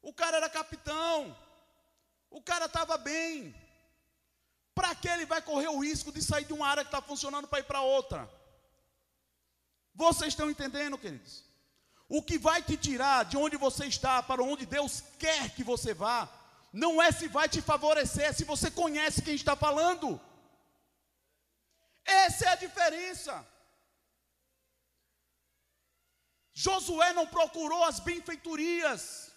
O cara era capitão, o cara estava bem. Para que ele vai correr o risco de sair de uma área que está funcionando para ir para outra? Vocês estão entendendo, queridos? O que vai te tirar de onde você está para onde Deus quer que você vá, não é se vai te favorecer, é se você conhece quem está falando. Essa é a diferença. Josué não procurou as benfeitorias,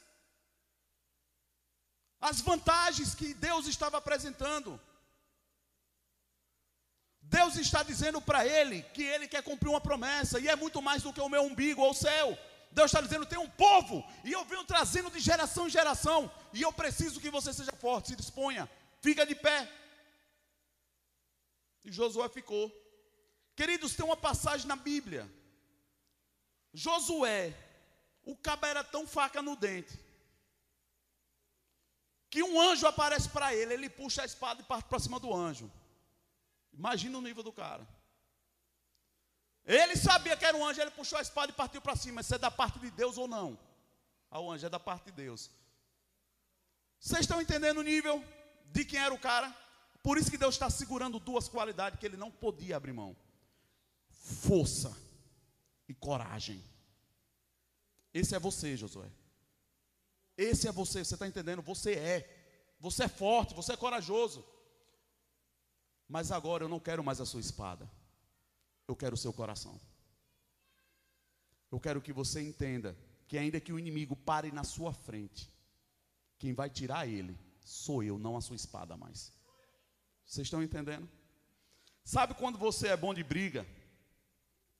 as vantagens que Deus estava apresentando. Deus está dizendo para ele que ele quer cumprir uma promessa, e é muito mais do que o meu umbigo ou o céu. Deus está dizendo: tem um povo, e eu venho trazendo de geração em geração, e eu preciso que você seja forte, se disponha, fica de pé. E Josué ficou. Queridos, tem uma passagem na Bíblia. Josué, o cabo era tão faca no dente, que um anjo aparece para ele, ele puxa a espada e parte para cima do anjo. Imagina o nível do cara. Ele sabia que era um anjo, ele puxou a espada e partiu para cima. Isso é da parte de Deus ou não? Ah, o anjo é da parte de Deus. Vocês estão entendendo o nível de quem era o cara? Por isso que Deus está segurando duas qualidades que ele não podia abrir mão: força e coragem. Esse é você, Josué. Esse é você, você está entendendo? Você é. Você é forte, você é corajoso. Mas agora eu não quero mais a sua espada. Eu quero o seu coração. Eu quero que você entenda que ainda que o inimigo pare na sua frente, quem vai tirar ele sou eu, não a sua espada mais. Vocês estão entendendo? Sabe quando você é bom de briga?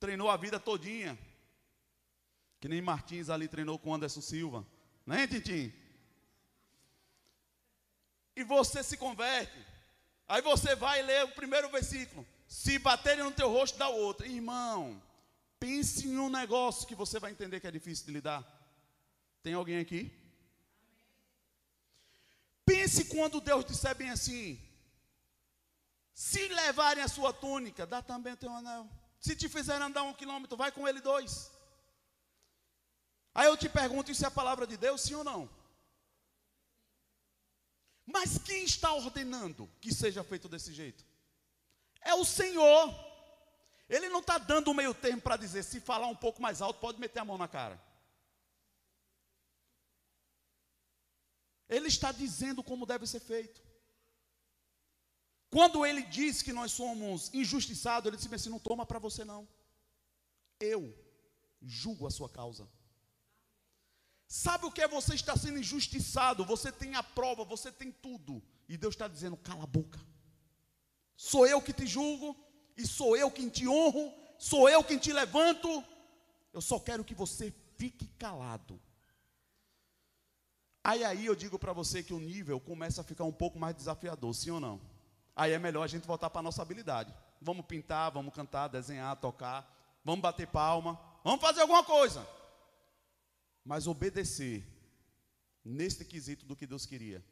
Treinou a vida todinha. Que nem Martins ali treinou com Anderson Silva. Né, Tintim? E você se converte. Aí você vai ler o primeiro versículo. Se baterem no teu rosto, dá o outro. Irmão, pense em um negócio que você vai entender que é difícil de lidar. Tem alguém aqui? Pense quando Deus disser bem assim: se levarem a sua túnica, dá também teu anel. Se te fizerem andar um quilômetro, vai com ele dois. Aí eu te pergunto: isso é a palavra de Deus, sim ou não? Mas quem está ordenando que seja feito desse jeito? É o Senhor. Ele não está dando o meio termo para dizer, se falar um pouco mais alto, pode meter a mão na cara. Ele está dizendo como deve ser feito. Quando ele diz que nós somos injustiçados, ele disse assim: não toma para você não. Eu julgo a sua causa. Sabe o que é você estar sendo injustiçado? Você tem a prova, você tem tudo. E Deus está dizendo: cala a boca. Sou eu que te julgo, e sou eu quem te honro, sou eu quem te levanto. Eu só quero que você fique calado. Aí aí eu digo para você que o nível começa a ficar um pouco mais desafiador, sim ou não? Aí é melhor a gente voltar para a nossa habilidade. Vamos pintar, vamos cantar, desenhar, tocar, vamos bater palma, vamos fazer alguma coisa. Mas obedecer neste quesito do que Deus queria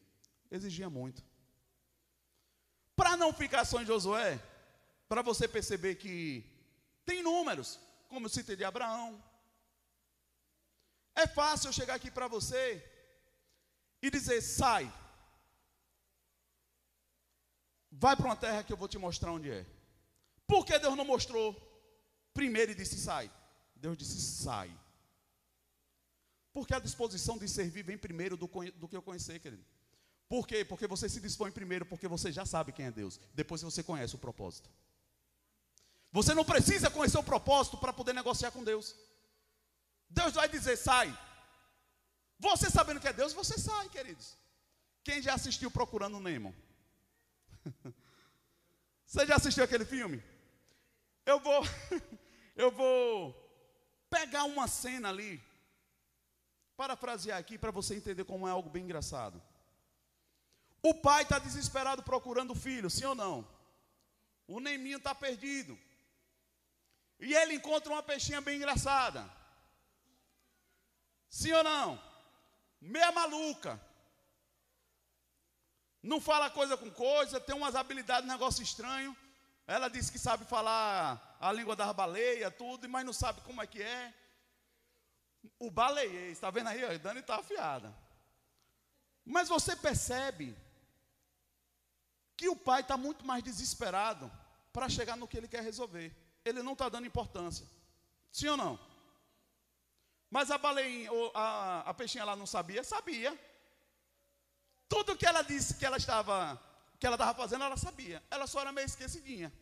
exigia muito. Para não ficar só em Josué, para você perceber que tem números, como eu citei de Abraão. É fácil eu chegar aqui para você e dizer: sai, vai para uma terra que eu vou te mostrar onde é. Por que Deus não mostrou primeiro e disse: sai? Deus disse: sai. Porque a disposição de servir vem primeiro do, do que eu conhecer, querido. Por quê? Porque você se dispõe primeiro, porque você já sabe quem é Deus. Depois você conhece o propósito. Você não precisa conhecer o propósito para poder negociar com Deus. Deus vai dizer: sai. Você sabendo que é Deus, você sai, queridos. Quem já assistiu Procurando Nemo? Você já assistiu aquele filme? Eu vou, eu vou pegar uma cena ali, parafrasear aqui para você entender como é algo bem engraçado. O pai está desesperado procurando o filho, sim ou não? O Neminho está perdido. E ele encontra uma peixinha bem engraçada. Sim ou não? meia maluca. Não fala coisa com coisa, tem umas habilidades, negócio estranho. Ela disse que sabe falar a língua das baleias, tudo, mas não sabe como é que é. O baleiês, está vendo aí? A Dani está afiada. Mas você percebe que o pai está muito mais desesperado para chegar no que ele quer resolver. Ele não está dando importância. Sim ou não? Mas a baleinha, a, a peixinha lá não sabia? Sabia. Tudo que ela disse que ela estava, que ela estava fazendo, ela sabia. Ela só era meio esquecidinha.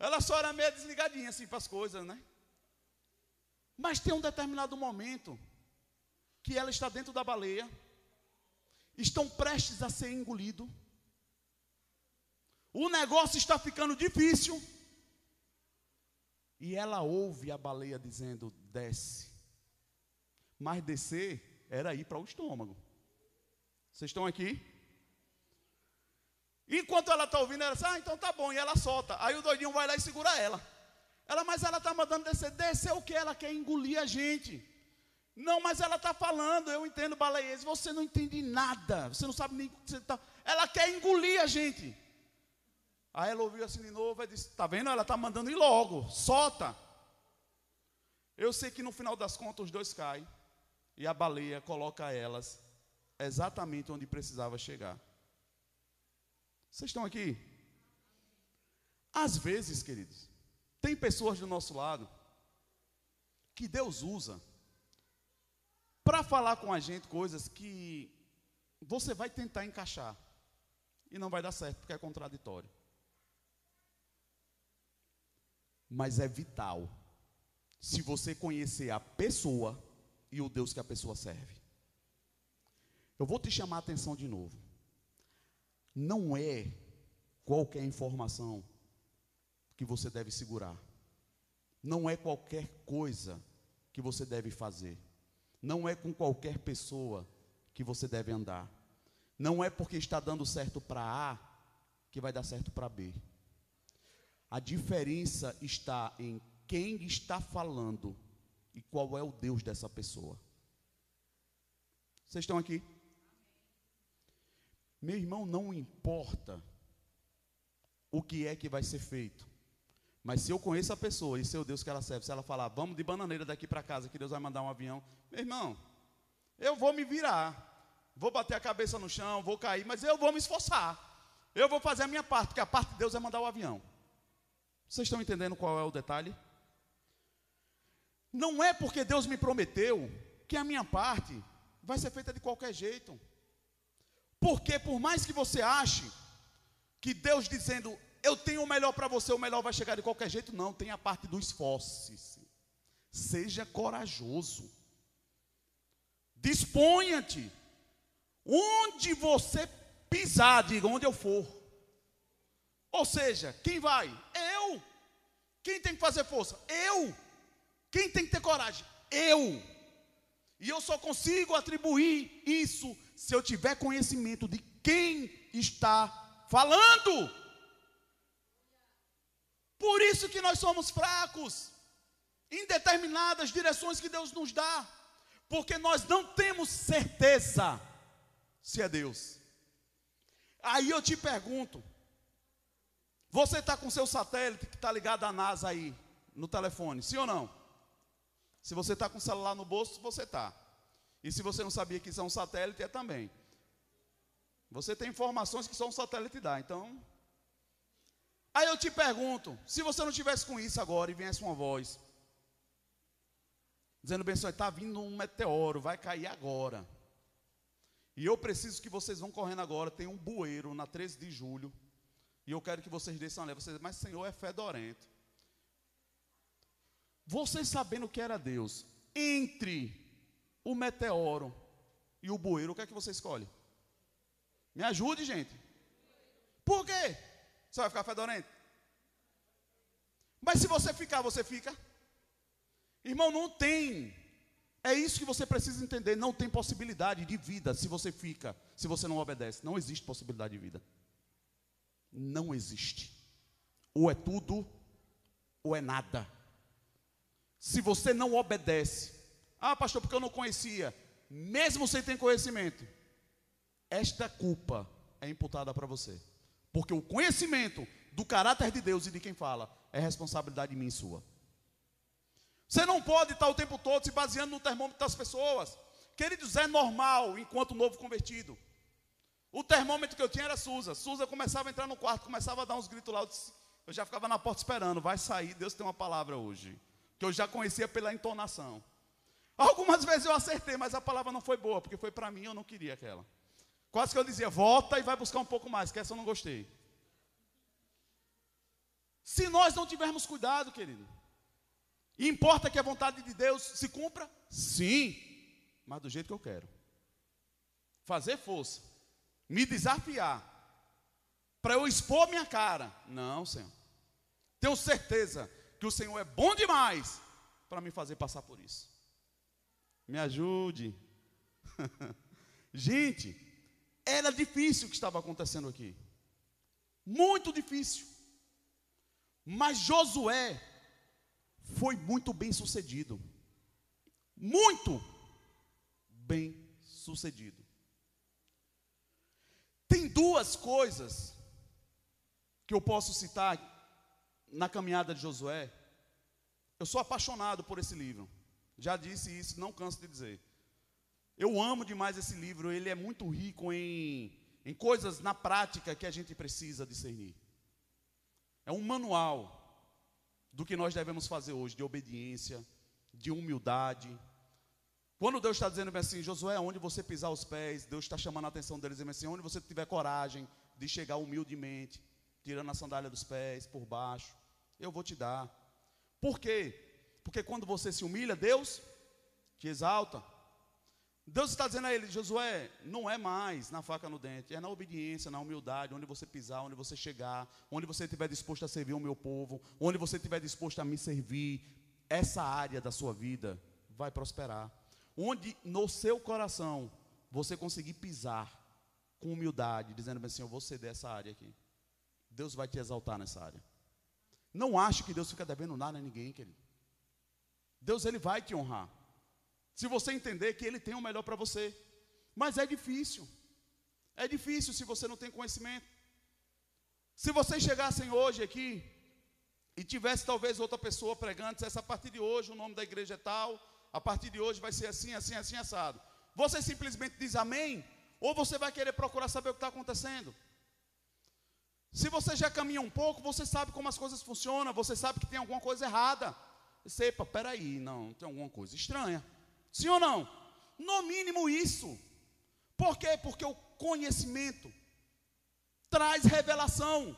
Ela só era meio desligadinha assim para as coisas, né? Mas tem um determinado momento que ela está dentro da baleia, estão prestes a ser engolido. O negócio está ficando difícil. E ela ouve a baleia dizendo: desce. Mas descer era ir para o estômago. Vocês estão aqui? Enquanto ela está ouvindo, ela diz: Ah, então tá bom. E ela solta. Aí o doidinho vai lá e segura ela. Ela, mas ela está mandando descer. Descer o que? Ela quer engolir a gente. Não, mas ela está falando, eu entendo baleias. Você não entende nada. Você não sabe nem. Você tá, ela quer engolir a gente. Aí ela ouviu assim de novo e disse: Está vendo? Ela está mandando ir logo, solta. Eu sei que no final das contas os dois caem e a baleia coloca elas exatamente onde precisava chegar. Vocês estão aqui? Às vezes, queridos, tem pessoas do nosso lado que Deus usa para falar com a gente coisas que você vai tentar encaixar e não vai dar certo porque é contraditório. Mas é vital se você conhecer a pessoa e o Deus que a pessoa serve. Eu vou te chamar a atenção de novo. Não é qualquer informação que você deve segurar. Não é qualquer coisa que você deve fazer. Não é com qualquer pessoa que você deve andar. Não é porque está dando certo para A que vai dar certo para B. A diferença está em quem está falando e qual é o Deus dessa pessoa. Vocês estão aqui? Meu irmão, não importa o que é que vai ser feito. Mas se eu conheço a pessoa e seu Deus que ela serve, se ela falar, vamos de bananeira daqui para casa, que Deus vai mandar um avião, meu irmão, eu vou me virar. vou bater a cabeça no chão, vou cair, mas eu vou me esforçar. Eu vou fazer a minha parte, porque a parte de Deus é mandar o avião. Vocês estão entendendo qual é o detalhe? Não é porque Deus me prometeu que a minha parte vai ser feita de qualquer jeito. Porque por mais que você ache que Deus dizendo, eu tenho o melhor para você, o melhor vai chegar de qualquer jeito, não, tem a parte do esforço. Seja corajoso. Disponha-te. Onde você pisar, diga onde eu for. Ou seja, quem vai? Eu. Quem tem que fazer força? Eu. Quem tem que ter coragem? Eu. E eu só consigo atribuir isso se eu tiver conhecimento de quem está falando. Por isso que nós somos fracos em determinadas direções que Deus nos dá, porque nós não temos certeza se é Deus. Aí eu te pergunto: você está com seu satélite que está ligado à NASA aí, no telefone, sim ou não? Se você está com o celular no bolso, você está. E se você não sabia que isso é um satélite, é também. Você tem informações que só um satélite dá, então. Aí eu te pergunto: se você não tivesse com isso agora e viesse uma voz, dizendo bem, está vindo um meteoro, vai cair agora. E eu preciso que vocês vão correndo agora. Tem um bueiro na 13 de julho. E eu quero que vocês desçam ali. Vocês, mas Senhor é fedorento. Vocês sabendo que era Deus, entre o meteoro e o bueiro, o que é que você escolhe? Me ajude, gente. Por quê? Você vai ficar fedorento? Mas se você ficar, você fica? Irmão, não tem é isso que você precisa entender. Não tem possibilidade de vida se você fica, se você não obedece. Não existe possibilidade de vida. Não existe. Ou é tudo, ou é nada. Se você não obedece, ah, pastor, porque eu não conhecia, mesmo sem ter conhecimento, esta culpa é imputada para você. Porque o conhecimento do caráter de Deus e de quem fala é responsabilidade minha e sua. Você não pode estar o tempo todo se baseando no termômetro das pessoas. Queridos, é normal enquanto novo convertido. O termômetro que eu tinha era Suza. Suza começava a entrar no quarto, começava a dar uns gritos lá. Eu já ficava na porta esperando. Vai sair, Deus tem uma palavra hoje. Que eu já conhecia pela entonação. Algumas vezes eu acertei, mas a palavra não foi boa, porque foi para mim, eu não queria aquela. Quase que eu dizia, volta e vai buscar um pouco mais, que essa eu não gostei. Se nós não tivermos cuidado, querido, importa que a vontade de Deus se cumpra? Sim, mas do jeito que eu quero. Fazer força, me desafiar, para eu expor minha cara. Não, Senhor. Tenho certeza que o Senhor é bom demais para me fazer passar por isso. Me ajude. Gente, era difícil o que estava acontecendo aqui. Muito difícil. Mas Josué foi muito bem sucedido. Muito bem sucedido. Duas coisas que eu posso citar na caminhada de Josué. Eu sou apaixonado por esse livro. Já disse isso, não canso de dizer. Eu amo demais esse livro, ele é muito rico em, em coisas na prática que a gente precisa discernir. É um manual do que nós devemos fazer hoje, de obediência, de humildade. Quando Deus está dizendo assim, Josué, onde você pisar os pés, Deus está chamando a atenção deles, dizendo assim, onde você tiver coragem de chegar humildemente, tirando a sandália dos pés por baixo, eu vou te dar. Por quê? Porque quando você se humilha, Deus te exalta. Deus está dizendo a ele, Josué, não é mais na faca no dente, é na obediência, na humildade, onde você pisar, onde você chegar, onde você estiver disposto a servir o meu povo, onde você estiver disposto a me servir, essa área da sua vida vai prosperar. Onde no seu coração você conseguir pisar com humildade, dizendo assim, eu vou ceder essa área aqui. Deus vai te exaltar nessa área. Não ache que Deus fica devendo nada a ninguém, querido. Deus ele vai te honrar. Se você entender que Ele tem o melhor para você. Mas é difícil. É difícil se você não tem conhecimento. Se vocês chegassem hoje aqui e tivesse talvez outra pessoa pregando, dissesse a partir de hoje o nome da igreja é tal, a partir de hoje vai ser assim, assim, assim, assado. Você simplesmente diz amém, Ou você vai querer procurar saber o que está acontecendo? Se você já caminha um pouco, você sabe como as coisas funcionam, você sabe que tem alguma coisa errada. Você, epa, peraí, não, tem alguma coisa estranha. Sim ou não? No mínimo isso. Por quê? Porque o conhecimento traz revelação.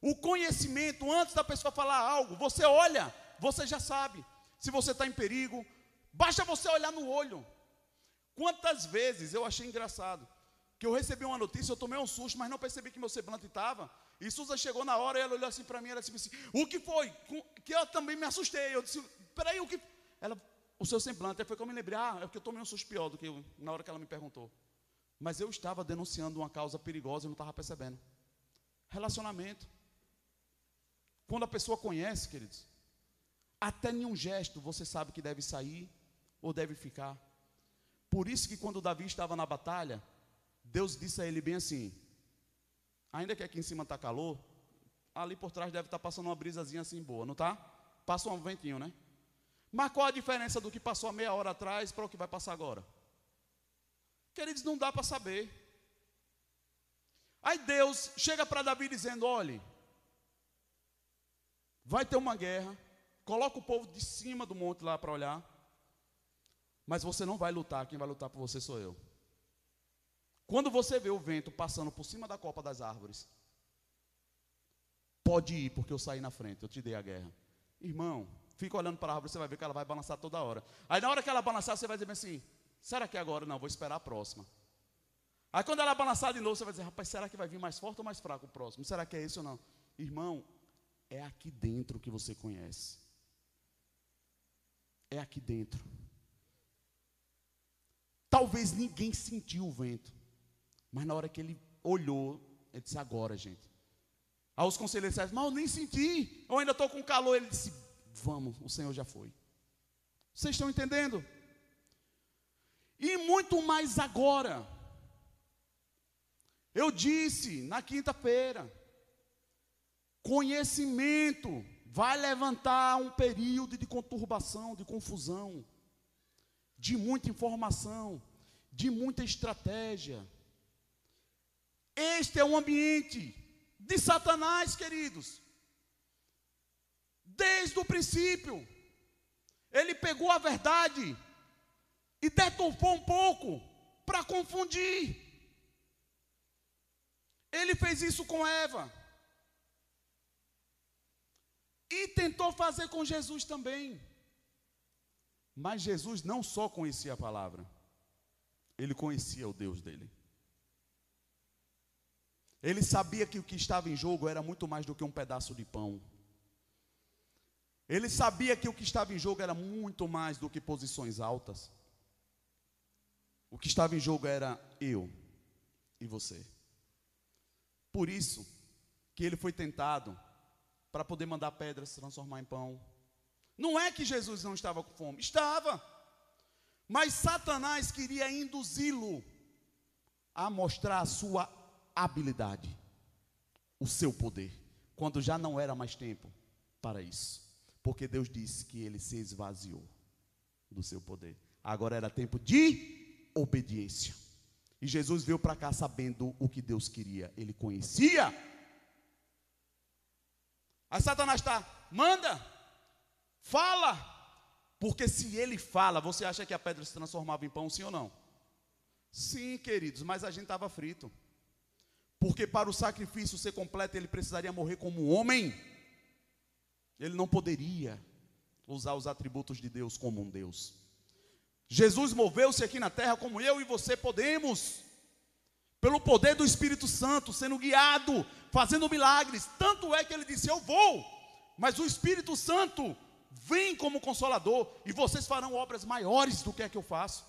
O conhecimento, antes da pessoa falar algo, você olha, você já sabe. Se você está em perigo, basta você olhar no olho. Quantas vezes eu achei engraçado que eu recebi uma notícia, eu tomei um susto, mas não percebi que meu semblante estava. E Susan chegou na hora e ela olhou assim para mim, ela disse assim: O que foi? Que eu também me assustei. Eu disse: Peraí, o que. Ela, o seu semblante. Aí foi que eu me lembrei: Ah, é porque eu tomei um susto pior do que eu, na hora que ela me perguntou. Mas eu estava denunciando uma causa perigosa e não estava percebendo. Relacionamento. Quando a pessoa conhece, queridos, até nenhum gesto você sabe que deve sair ou deve ficar. Por isso que quando Davi estava na batalha, Deus disse a ele bem assim: ainda que aqui em cima está calor, ali por trás deve estar tá passando uma brisazinha assim boa, não está? Passa um ventinho, né? Mas qual a diferença do que passou meia hora atrás para o que vai passar agora? Queridos, não dá para saber. Aí Deus chega para Davi dizendo: olhe, vai ter uma guerra, coloca o povo de cima do monte lá para olhar, mas você não vai lutar, quem vai lutar por você sou eu. Quando você vê o vento passando por cima da copa das árvores, pode ir, porque eu saí na frente, eu te dei a guerra. Irmão, fica olhando para a árvore, você vai ver que ela vai balançar toda hora. Aí na hora que ela balançar, você vai dizer assim: será que é agora? Não, vou esperar a próxima. Aí quando ela balançar de novo, você vai dizer: rapaz, será que vai vir mais forte ou mais fraco o próximo? Será que é isso ou não? Irmão, é aqui dentro que você conhece. É aqui dentro. Talvez ninguém sentiu o vento. Mas na hora que ele olhou, ele disse: Agora, gente. Aí os conselheiros disseram: Mas eu nem senti, eu ainda estou com calor. Ele disse: Vamos, o Senhor já foi. Vocês estão entendendo? E muito mais agora. Eu disse na quinta-feira: conhecimento vai levantar um período de conturbação, de confusão, de muita informação, de muita estratégia. Este é o ambiente de Satanás, queridos. Desde o princípio, ele pegou a verdade e deturpou um pouco para confundir. Ele fez isso com Eva. E tentou fazer com Jesus também. Mas Jesus não só conhecia a palavra, ele conhecia o Deus dele. Ele sabia que o que estava em jogo era muito mais do que um pedaço de pão. Ele sabia que o que estava em jogo era muito mais do que posições altas. O que estava em jogo era eu e você. Por isso que ele foi tentado para poder mandar pedras se transformar em pão. Não é que Jesus não estava com fome, estava. Mas Satanás queria induzi-lo a mostrar a sua habilidade, o seu poder, quando já não era mais tempo para isso. Porque Deus disse que ele se esvaziou do seu poder. Agora era tempo de obediência. E Jesus veio para cá sabendo o que Deus queria. Ele conhecia. Aí Satanás está, manda, fala. Porque se ele fala, você acha que a pedra se transformava em pão, sim ou não? Sim, queridos, mas a gente estava frito. Porque para o sacrifício ser completo, ele precisaria morrer como um homem. Ele não poderia usar os atributos de Deus como um Deus. Jesus moveu-se aqui na terra como eu e você podemos, pelo poder do Espírito Santo, sendo guiado, fazendo milagres. Tanto é que ele disse: Eu vou, mas o Espírito Santo vem como consolador, e vocês farão obras maiores do que é que eu faço.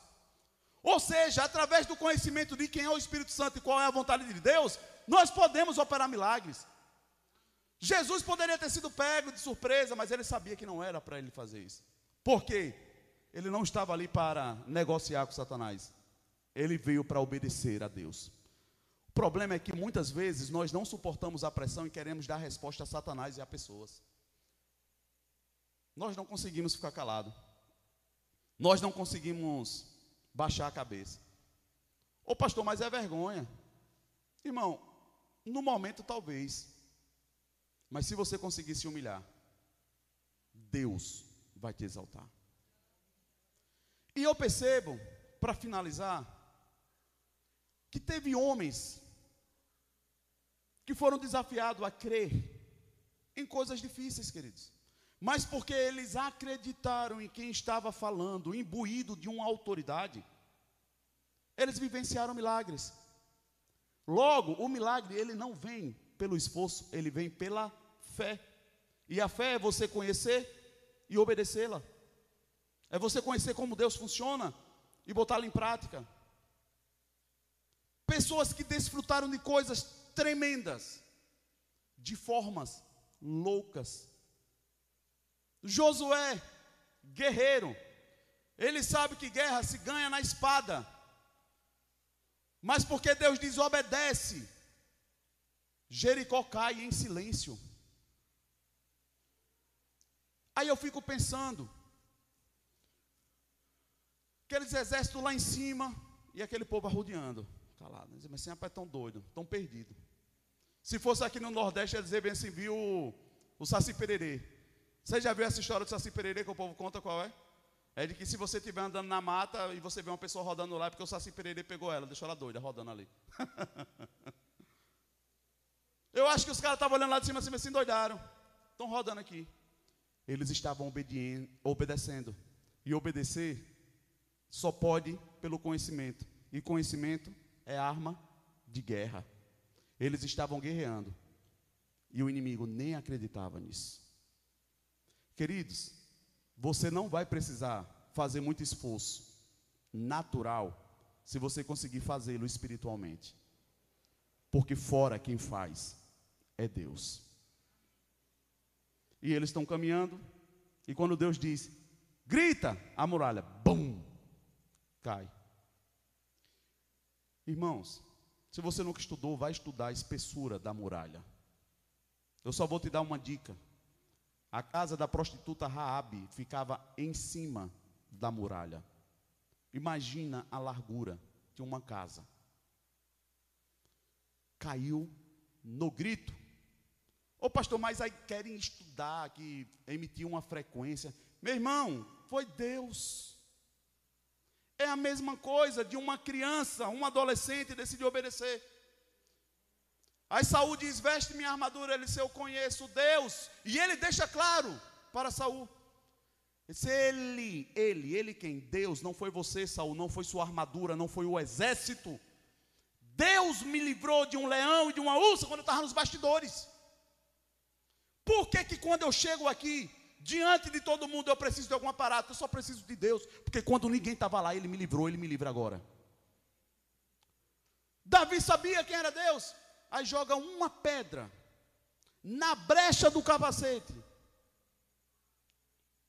Ou seja, através do conhecimento de quem é o Espírito Santo e qual é a vontade de Deus, nós podemos operar milagres. Jesus poderia ter sido pego de surpresa, mas ele sabia que não era para ele fazer isso. Por quê? Ele não estava ali para negociar com Satanás. Ele veio para obedecer a Deus. O problema é que muitas vezes nós não suportamos a pressão e queremos dar resposta a Satanás e a pessoas. Nós não conseguimos ficar calados. Nós não conseguimos baixar a cabeça. Ô pastor, mas é vergonha. Irmão, no momento talvez. Mas se você conseguir se humilhar, Deus vai te exaltar. E eu percebo, para finalizar, que teve homens que foram desafiados a crer em coisas difíceis, queridos. Mas porque eles acreditaram em quem estava falando, imbuído de uma autoridade, eles vivenciaram milagres. Logo, o milagre ele não vem pelo esforço, ele vem pela fé. E a fé é você conhecer e obedecê-la. É você conhecer como Deus funciona e botá-la em prática. Pessoas que desfrutaram de coisas tremendas, de formas loucas. Josué, guerreiro, ele sabe que guerra se ganha na espada. Mas porque Deus desobedece, Jericó cai em silêncio. Aí eu fico pensando, aqueles exércitos lá em cima e aquele povo arrodeando, calado. Mas esse rapaz é tão doido, tão perdido. Se fosse aqui no Nordeste, ia dizer bem assim, viu o, o Saci Pererê. Você já viu essa história do Saci Pererê que o povo conta qual é? É de que se você estiver andando na mata e você vê uma pessoa rodando lá, é porque o Saci Pererê pegou ela, deixou ela doida, rodando ali. Eu acho que os caras estavam olhando lá de cima assim, assim, doidaram. Estão rodando aqui. Eles estavam obedecendo. E obedecer só pode pelo conhecimento. E conhecimento é arma de guerra. Eles estavam guerreando. E o inimigo nem acreditava nisso. Queridos, você não vai precisar fazer muito esforço natural se você conseguir fazê-lo espiritualmente. Porque fora quem faz é Deus. E eles estão caminhando, e quando Deus diz: grita, a muralha, bum, cai. Irmãos, se você nunca estudou, vai estudar a espessura da muralha. Eu só vou te dar uma dica. A casa da prostituta Raabe ficava em cima da muralha. Imagina a largura de uma casa. Caiu no grito. Ô pastor, mas aí querem estudar, que emitir uma frequência. Meu irmão, foi Deus. É a mesma coisa de uma criança, um adolescente decidir obedecer. Aí Saul diz: Veste minha armadura. Ele disse: Eu conheço Deus. E ele deixa claro para Saul. Ele, ele, ele quem? Deus, não foi você, Saul, não foi sua armadura, não foi o exército. Deus me livrou de um leão e de uma ursa quando eu estava nos bastidores. Por que, que quando eu chego aqui, diante de todo mundo, eu preciso de algum aparato? Eu só preciso de Deus, porque quando ninguém estava lá, Ele me livrou, Ele me livra agora. Davi sabia quem era Deus aí joga uma pedra na brecha do capacete.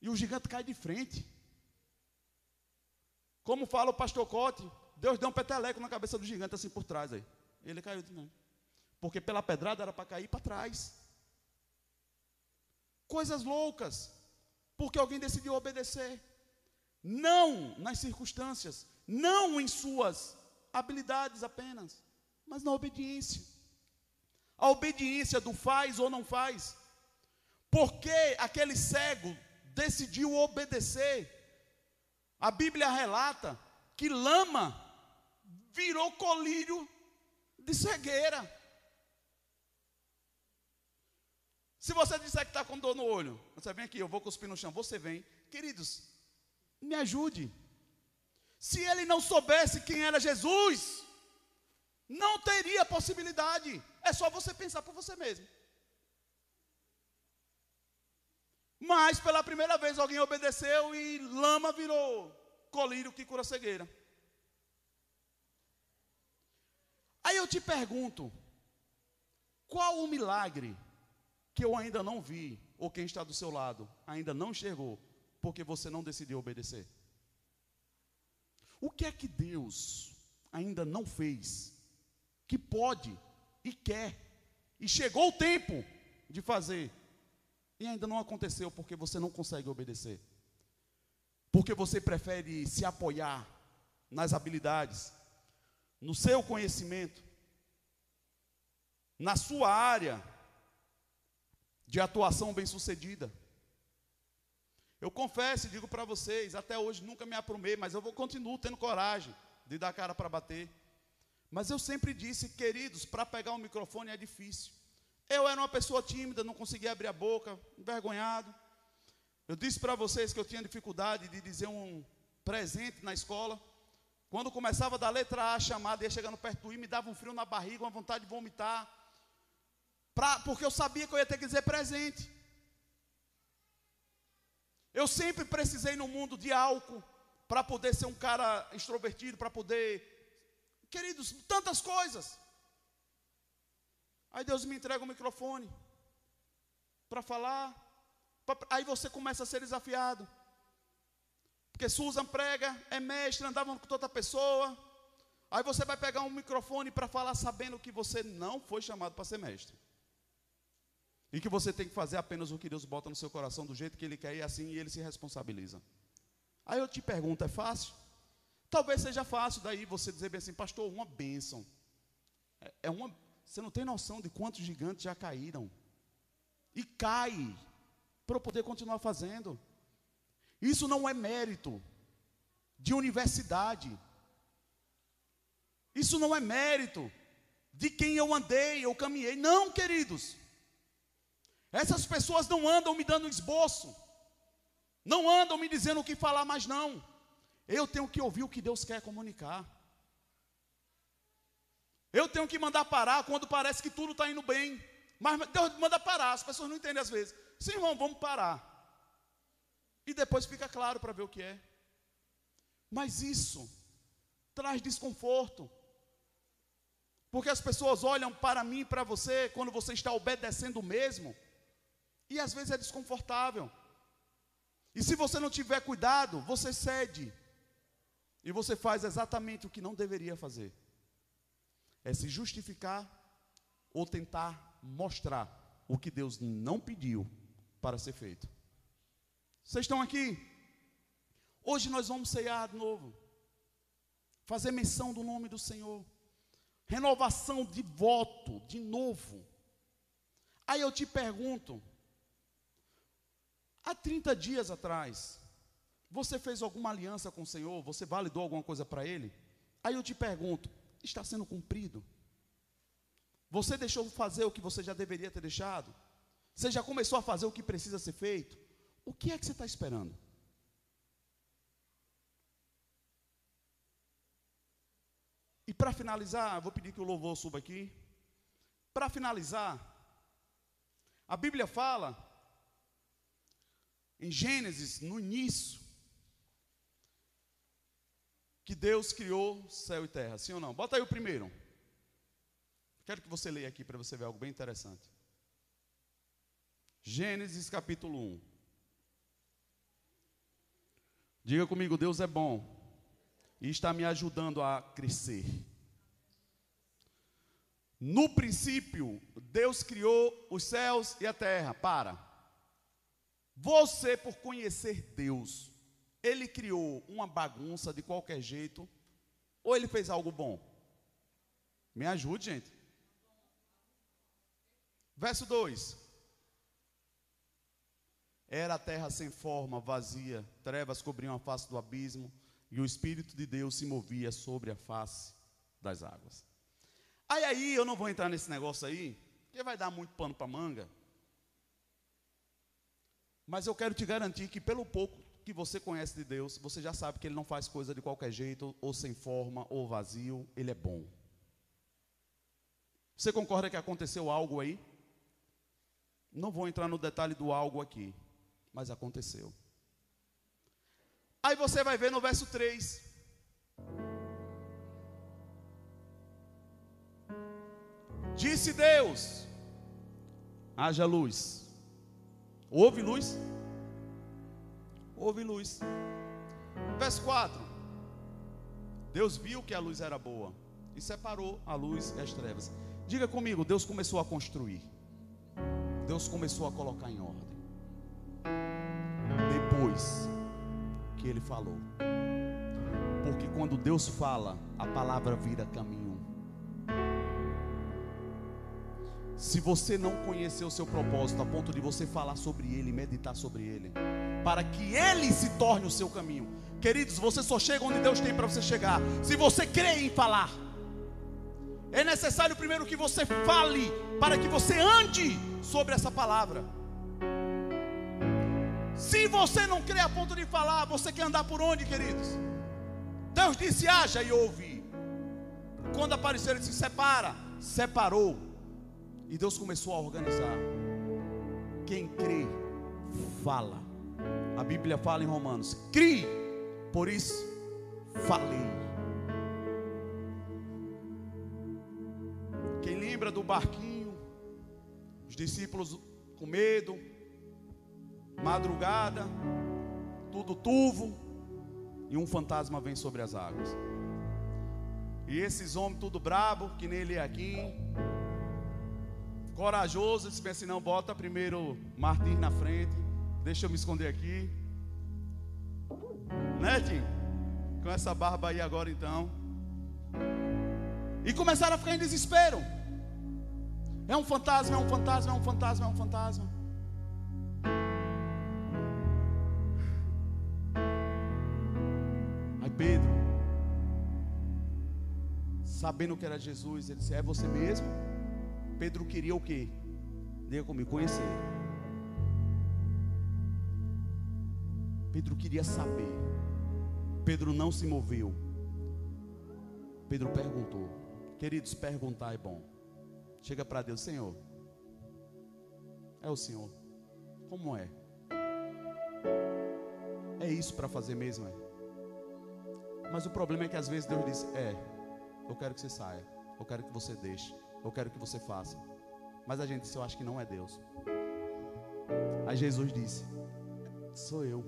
E o gigante cai de frente. Como fala o pastor Cote, Deus deu um peteleco na cabeça do gigante assim por trás aí. Ele caiu também. Porque pela pedrada era para cair para trás. Coisas loucas. Porque alguém decidiu obedecer. Não nas circunstâncias, não em suas habilidades apenas, mas na obediência. A obediência do faz ou não faz. Porque aquele cego decidiu obedecer. A Bíblia relata que lama virou colírio de cegueira. Se você disser que está com dor no olho, você vem aqui, eu vou cuspir no chão, você vem. Queridos, me ajude. Se ele não soubesse quem era Jesus, não teria possibilidade. É só você pensar por você mesmo. Mas pela primeira vez alguém obedeceu e lama virou colírio que cura cegueira. Aí eu te pergunto: qual o milagre que eu ainda não vi, ou quem está do seu lado ainda não enxergou, porque você não decidiu obedecer? O que é que Deus ainda não fez que pode e quer, e chegou o tempo de fazer, e ainda não aconteceu porque você não consegue obedecer, porque você prefere se apoiar nas habilidades, no seu conhecimento, na sua área de atuação bem-sucedida. Eu confesso e digo para vocês, até hoje nunca me aprumei, mas eu vou continuo tendo coragem de dar cara para bater. Mas eu sempre disse, queridos, para pegar um microfone é difícil. Eu era uma pessoa tímida, não conseguia abrir a boca, envergonhado. Eu disse para vocês que eu tinha dificuldade de dizer um presente na escola. Quando começava da letra A, a chamada ia chegando perto do I, me dava um frio na barriga, uma vontade de vomitar. Pra, porque eu sabia que eu ia ter que dizer presente. Eu sempre precisei no mundo de álcool para poder ser um cara extrovertido, para poder. Queridos, tantas coisas. Aí Deus me entrega o microfone para falar. Pra, aí você começa a ser desafiado. Porque Susan prega, é mestre, andava com toda pessoa. Aí você vai pegar um microfone para falar sabendo que você não foi chamado para ser mestre. E que você tem que fazer apenas o que Deus bota no seu coração, do jeito que Ele quer, e assim Ele se responsabiliza. Aí eu te pergunto, é fácil? Talvez seja fácil daí você dizer bem assim, pastor, uma bênção. É, é uma, você não tem noção de quantos gigantes já caíram. E cai para eu poder continuar fazendo. Isso não é mérito de universidade. Isso não é mérito de quem eu andei, eu caminhei. Não, queridos. Essas pessoas não andam me dando esboço. Não andam me dizendo o que falar mais não. Eu tenho que ouvir o que Deus quer comunicar. Eu tenho que mandar parar quando parece que tudo está indo bem. Mas Deus manda parar, as pessoas não entendem às vezes. Sim, irmão, vamos parar. E depois fica claro para ver o que é. Mas isso traz desconforto. Porque as pessoas olham para mim e para você quando você está obedecendo mesmo. E às vezes é desconfortável. E se você não tiver cuidado, você cede. E você faz exatamente o que não deveria fazer é se justificar ou tentar mostrar o que Deus não pediu para ser feito. Vocês estão aqui? Hoje nós vamos ceiar de novo, fazer menção do nome do Senhor, renovação de voto, de novo. Aí eu te pergunto, há 30 dias atrás, você fez alguma aliança com o Senhor? Você validou alguma coisa para Ele? Aí eu te pergunto, está sendo cumprido? Você deixou de fazer o que você já deveria ter deixado? Você já começou a fazer o que precisa ser feito? O que é que você está esperando? E para finalizar, vou pedir que o louvor suba aqui. Para finalizar, a Bíblia fala, em Gênesis, no início, que Deus criou céu e terra, sim ou não? Bota aí o primeiro. Quero que você leia aqui para você ver algo bem interessante. Gênesis capítulo 1. Diga comigo, Deus é bom e está me ajudando a crescer. No princípio, Deus criou os céus e a terra. Para. Você, por conhecer Deus, ele criou uma bagunça de qualquer jeito, ou ele fez algo bom? Me ajude, gente. Verso 2: Era a terra sem forma, vazia, trevas cobriam a face do abismo, e o Espírito de Deus se movia sobre a face das águas. Aí, aí, eu não vou entrar nesse negócio aí, porque vai dar muito pano para manga. Mas eu quero te garantir que, pelo pouco que você conhece de Deus, você já sabe que Ele não faz coisa de qualquer jeito, ou sem forma, ou vazio, Ele é bom. Você concorda que aconteceu algo aí? Não vou entrar no detalhe do algo aqui, mas aconteceu. Aí você vai ver no verso 3. Disse Deus: haja luz. Houve luz? houve luz. Verso 4. Deus viu que a luz era boa e separou a luz e as trevas. Diga comigo, Deus começou a construir. Deus começou a colocar em ordem. Depois que ele falou. Porque quando Deus fala, a palavra vira caminho. Se você não conhecer o seu propósito a ponto de você falar sobre ele, meditar sobre ele, para que ele se torne o seu caminho. Queridos, você só chega onde Deus tem para você chegar. Se você crê em falar, é necessário primeiro que você fale, para que você ande sobre essa palavra. Se você não crê a ponto de falar, você quer andar por onde, queridos? Deus disse: haja e ouve. Quando apareceu, ele disse: separa, separou. E Deus começou a organizar. Quem crê, fala. A Bíblia fala em Romanos: crie, por isso falei. Quem lembra do barquinho, os discípulos com medo, madrugada, tudo turvo, e um fantasma vem sobre as águas. E esses homens tudo brabo, que nem ele é aqui, corajoso, disse assim, não, bota primeiro Martins na frente, deixa eu me esconder aqui. Né, Tim? Com essa barba aí agora então. E começaram a ficar em desespero. É um fantasma, é um fantasma, é um fantasma, é um fantasma. Aí Pedro, sabendo que era Jesus, ele disse: É você mesmo? Pedro queria o quê? Diga comigo, conhecer. Pedro queria saber. Pedro não se moveu. Pedro perguntou. Queridos, perguntar é bom. Chega para Deus, Senhor. É o Senhor. Como é? É isso para fazer mesmo, é? Mas o problema é que às vezes Deus diz: É, eu quero que você saia. Eu quero que você deixe. Eu quero que você faça. Mas a gente disse: Eu acho que não é Deus. Aí Jesus disse: Sou eu.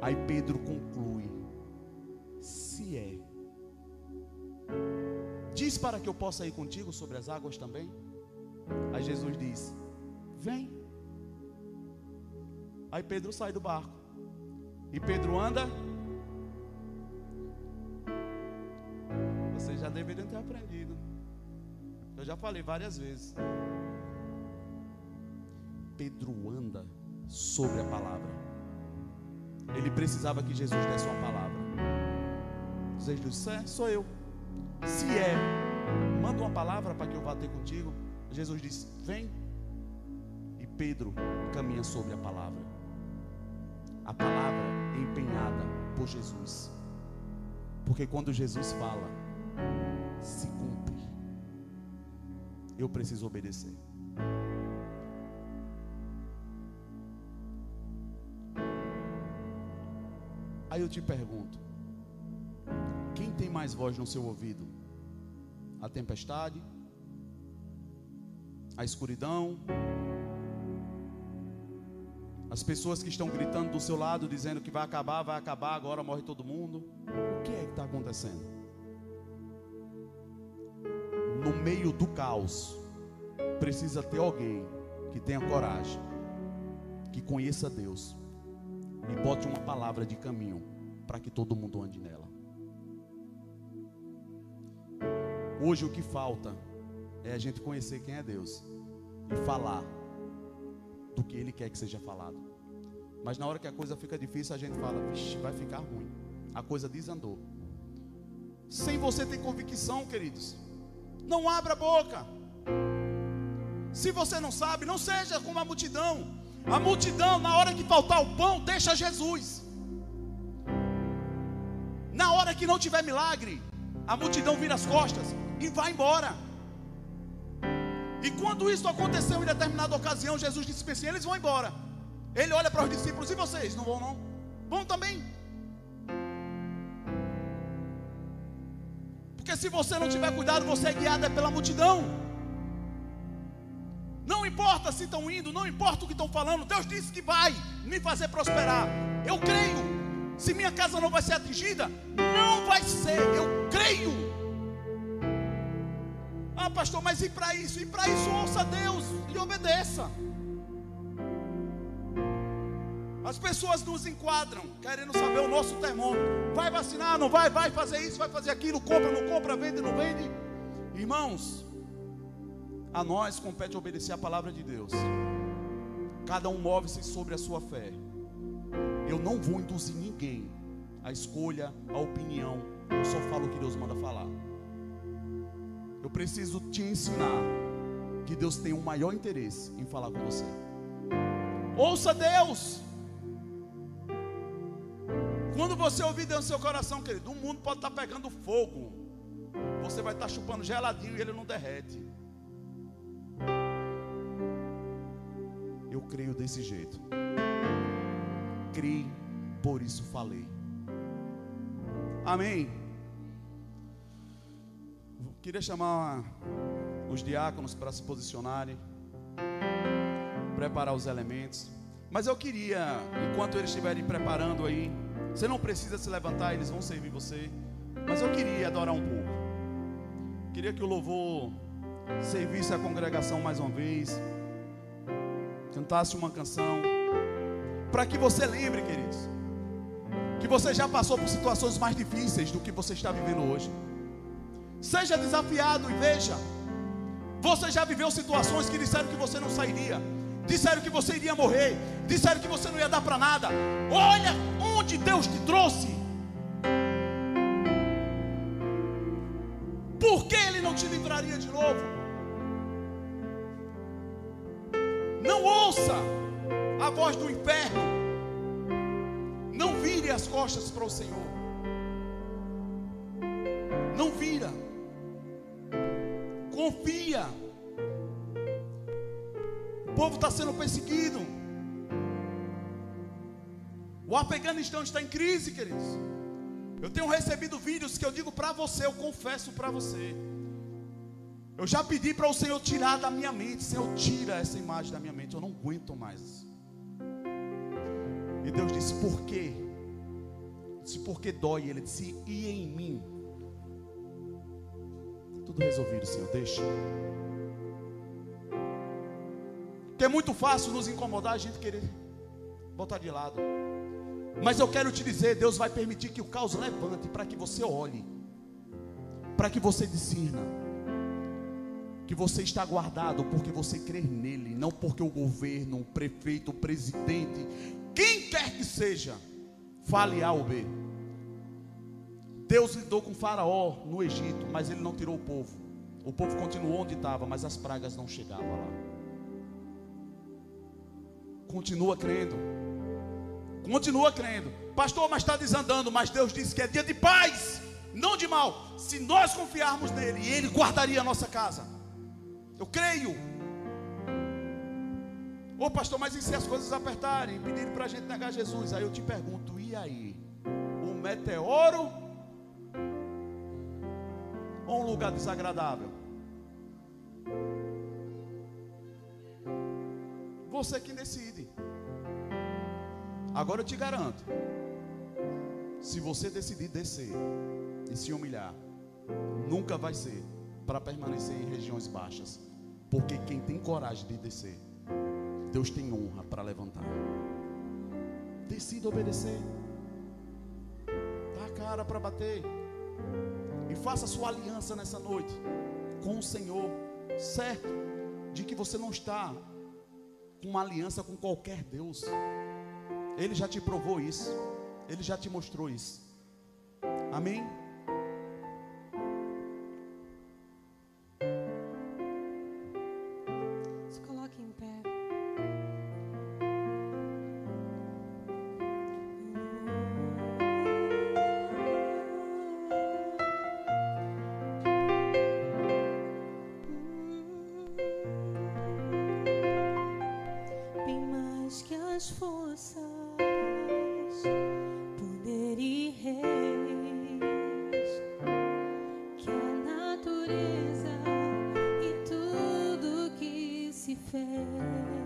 Aí Pedro conclui: Se é, diz para que eu possa ir contigo sobre as águas também. Aí Jesus diz: Vem. Aí Pedro sai do barco. E Pedro anda. Vocês já deveriam ter aprendido. Eu já falei várias vezes. Pedro anda sobre a palavra. Ele precisava que Jesus desse uma palavra. Jesus disse: é, sou eu. Se é, manda uma palavra para que eu vá ter contigo. Jesus disse: Vem. E Pedro caminha sobre a palavra. A palavra é empenhada por Jesus. Porque quando Jesus fala, se cumpre. Eu preciso obedecer. Aí eu te pergunto: quem tem mais voz no seu ouvido? A tempestade? A escuridão? As pessoas que estão gritando do seu lado, dizendo que vai acabar, vai acabar, agora morre todo mundo. O que é que está acontecendo? No meio do caos, precisa ter alguém que tenha coragem, que conheça Deus e bote uma palavra de caminho para que todo mundo ande nela. Hoje o que falta é a gente conhecer quem é Deus e falar do que Ele quer que seja falado. Mas na hora que a coisa fica difícil, a gente fala, Vixe, vai ficar ruim. A coisa desandou. Sem você ter convicção, queridos, não abra a boca. Se você não sabe, não seja como a multidão. A multidão, na hora que faltar o pão, deixa Jesus. Na hora que não tiver milagre, a multidão vira as costas e vai embora. E quando isso aconteceu em determinada ocasião, Jesus disse assim: eles vão embora. Ele olha para os discípulos: e vocês? Não vão, não? Vão também. Se você não tiver cuidado, você é guiado é pela multidão. Não importa se estão indo, não importa o que estão falando, Deus disse que vai me fazer prosperar. Eu creio. Se minha casa não vai ser atingida, não vai ser. Eu creio. Ah, pastor, mas e para isso? E para isso ouça Deus e obedeça. As pessoas nos enquadram, querendo saber o nosso termômetro. Vai vacinar, não vai? Vai fazer isso, vai fazer aquilo, compra, não compra, vende, não vende. Irmãos, a nós compete obedecer a palavra de Deus. Cada um move-se sobre a sua fé. Eu não vou induzir ninguém a escolha, a opinião. Eu só falo o que Deus manda falar. Eu preciso te ensinar que Deus tem um maior interesse em falar com você. Ouça Deus. Quando você ouvir Deus no seu coração, querido, o mundo pode estar pegando fogo. Você vai estar chupando geladinho e ele não derrete. Eu creio desse jeito. Criei, por isso falei. Amém. Queria chamar os diáconos para se posicionarem, preparar os elementos. Mas eu queria, enquanto eles estiverem preparando aí, você não precisa se levantar, eles vão servir você. Mas eu queria adorar um pouco. Queria que o louvor servisse a congregação mais uma vez, cantasse uma canção, para que você lembre, queridos, que você já passou por situações mais difíceis do que você está vivendo hoje. Seja desafiado e veja. Você já viveu situações que disseram que você não sairia, disseram que você iria morrer, disseram que você não ia dar para nada. Olha onde Deus te trouxe. Por que Ele não te livraria de novo? Não ouça a voz do inferno. Não vire as costas para o Senhor. Não vira confia. O povo está sendo perseguido. O Afeganistão está em crise, queridos. Eu tenho recebido vídeos que eu digo para você, eu confesso para você. Eu já pedi para o Senhor tirar da minha mente. Senhor, tira essa imagem da minha mente. Eu não aguento mais. E Deus disse: Por quê? disse: Porque dói. Ele disse: E em mim tudo resolvido, Senhor. Deixa. Que é muito fácil nos incomodar, a gente querer botar de lado. Mas eu quero te dizer, Deus vai permitir que o caos levante para que você olhe, para que você discirna, que você está guardado porque você crê nele, não porque o governo, o prefeito, o presidente, quem quer que seja, fale A ou B. Deus lidou com Faraó no Egito, mas ele não tirou o povo. O povo continuou onde estava, mas as pragas não chegavam lá. Continua crendo. Continua crendo. Pastor, mas está desandando. Mas Deus disse que é dia de paz, não de mal. Se nós confiarmos nele, Ele guardaria a nossa casa. Eu creio. Ô oh, pastor, mas e se as coisas apertarem? Pedirem para a gente negar Jesus? Aí eu te pergunto, e aí? O meteoro ou um lugar desagradável? Você que decide. Agora eu te garanto: se você decidir descer e se humilhar, nunca vai ser para permanecer em regiões baixas, porque quem tem coragem de descer, Deus tem honra para levantar. Decida obedecer. Dá a cara para bater. E faça sua aliança nessa noite com o Senhor, certo de que você não está com uma aliança com qualquer Deus. Ele já te provou isso. Ele já te mostrou isso. Amém? care.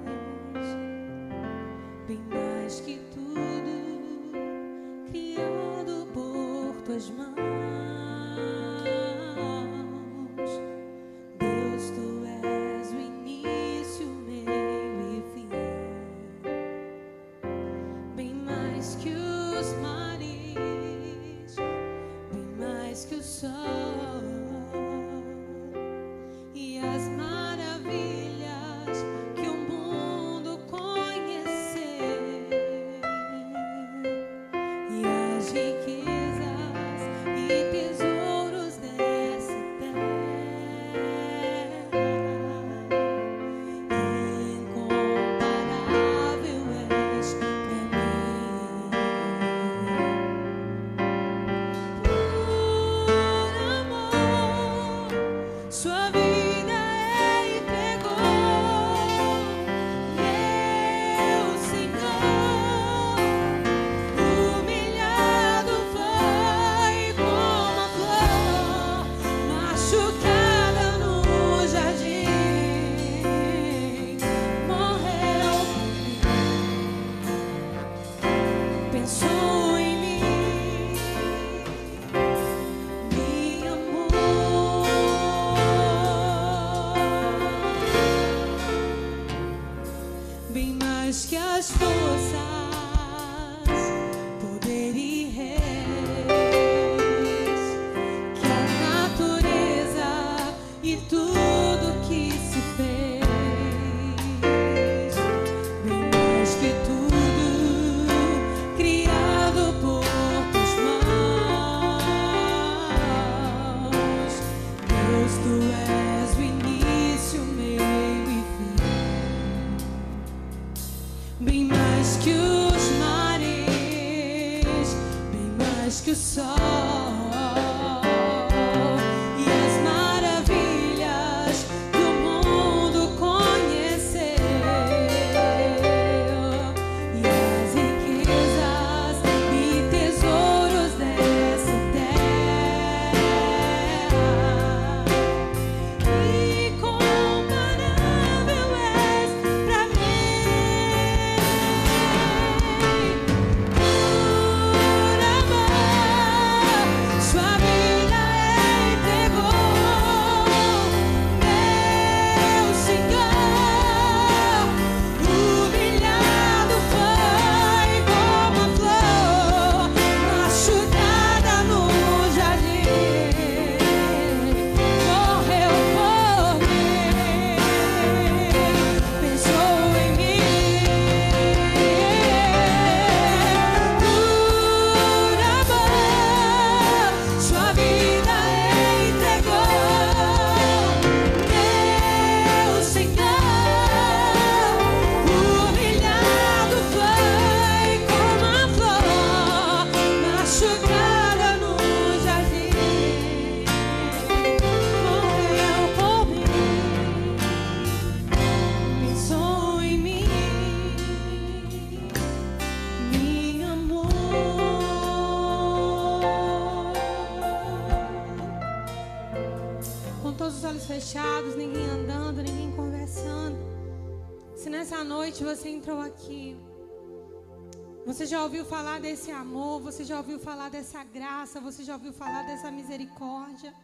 Você já ouviu falar dessa graça, você já ouviu falar dessa misericórdia.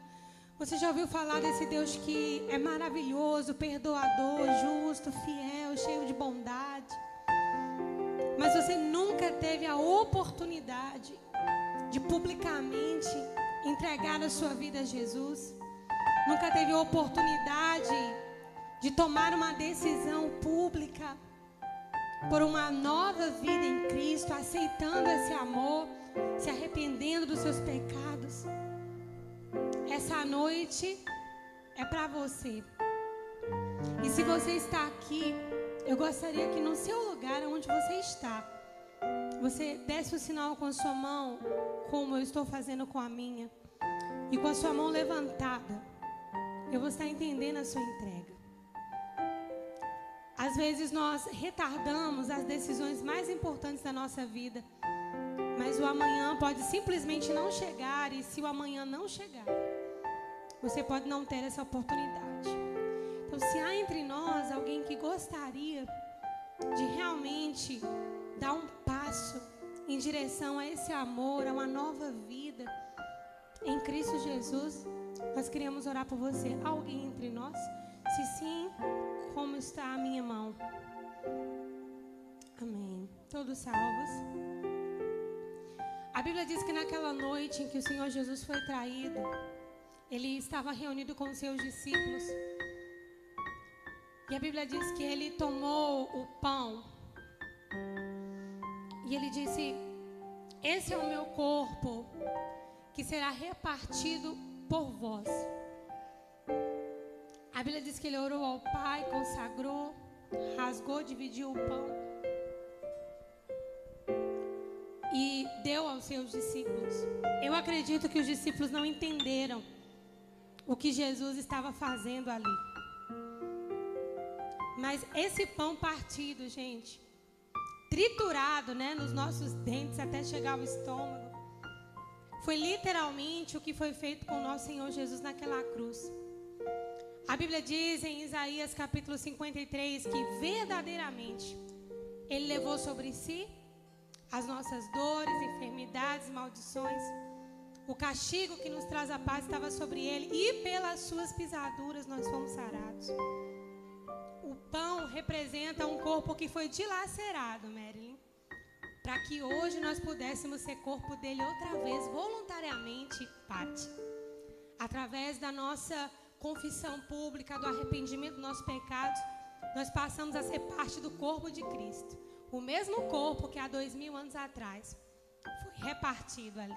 Você já ouviu falar desse Deus que é maravilhoso, perdoador, justo, fiel, cheio de bondade. Mas você nunca teve a oportunidade de publicamente entregar a sua vida a Jesus. Nunca teve a oportunidade de tomar uma decisão pública por uma nova vida em Cristo, aceitando esse amor, se arrependendo dos seus pecados. Essa noite é para você. E se você está aqui, eu gostaria que no seu lugar, onde você está, você desse o sinal com a sua mão, como eu estou fazendo com a minha, e com a sua mão levantada, eu vou estar entendendo a sua entrega. Às vezes nós retardamos as decisões mais importantes da nossa vida. Mas o amanhã pode simplesmente não chegar. E se o amanhã não chegar, você pode não ter essa oportunidade. Então, se há entre nós alguém que gostaria de realmente dar um passo em direção a esse amor, a uma nova vida em Cristo Jesus, nós queríamos orar por você. Alguém entre nós? Se sim, como está a minha mão? Amém. Todos salvos? A Bíblia diz que naquela noite em que o Senhor Jesus foi traído, ele estava reunido com seus discípulos. E a Bíblia diz que ele tomou o pão e ele disse: Esse é o meu corpo que será repartido por vós. A Bíblia diz que ele orou ao Pai, consagrou, rasgou, dividiu o pão e deu aos seus discípulos. Eu acredito que os discípulos não entenderam o que Jesus estava fazendo ali. Mas esse pão partido, gente, triturado, né, nos nossos dentes até chegar ao estômago, foi literalmente o que foi feito com nosso Senhor Jesus naquela cruz. A Bíblia diz em Isaías capítulo 53 que verdadeiramente ele levou sobre si as nossas dores, enfermidades, maldições. O castigo que nos traz a paz estava sobre ele e pelas suas pisaduras nós fomos sarados. O pão representa um corpo que foi dilacerado, Marilyn, para que hoje nós pudéssemos ser corpo dele outra vez, voluntariamente, Pati. Através da nossa confissão pública, do arrependimento dos nossos pecados, nós passamos a ser parte do corpo de Cristo. O mesmo corpo que há dois mil anos atrás foi repartido ali.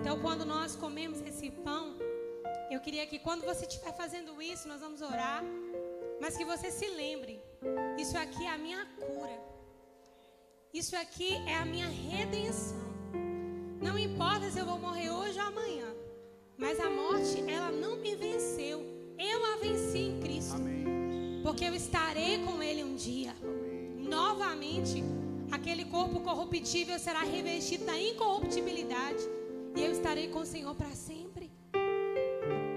Então, quando nós comemos esse pão, eu queria que quando você estiver fazendo isso, nós vamos orar, mas que você se lembre: isso aqui é a minha cura. Isso aqui é a minha redenção. Não importa se eu vou morrer hoje ou amanhã, mas a morte, ela não me venceu. Eu a venci em Cristo. Amém. Porque eu estarei com Ele um dia. Novamente, aquele corpo corruptível será revestido da incorruptibilidade. E eu estarei com o Senhor para sempre.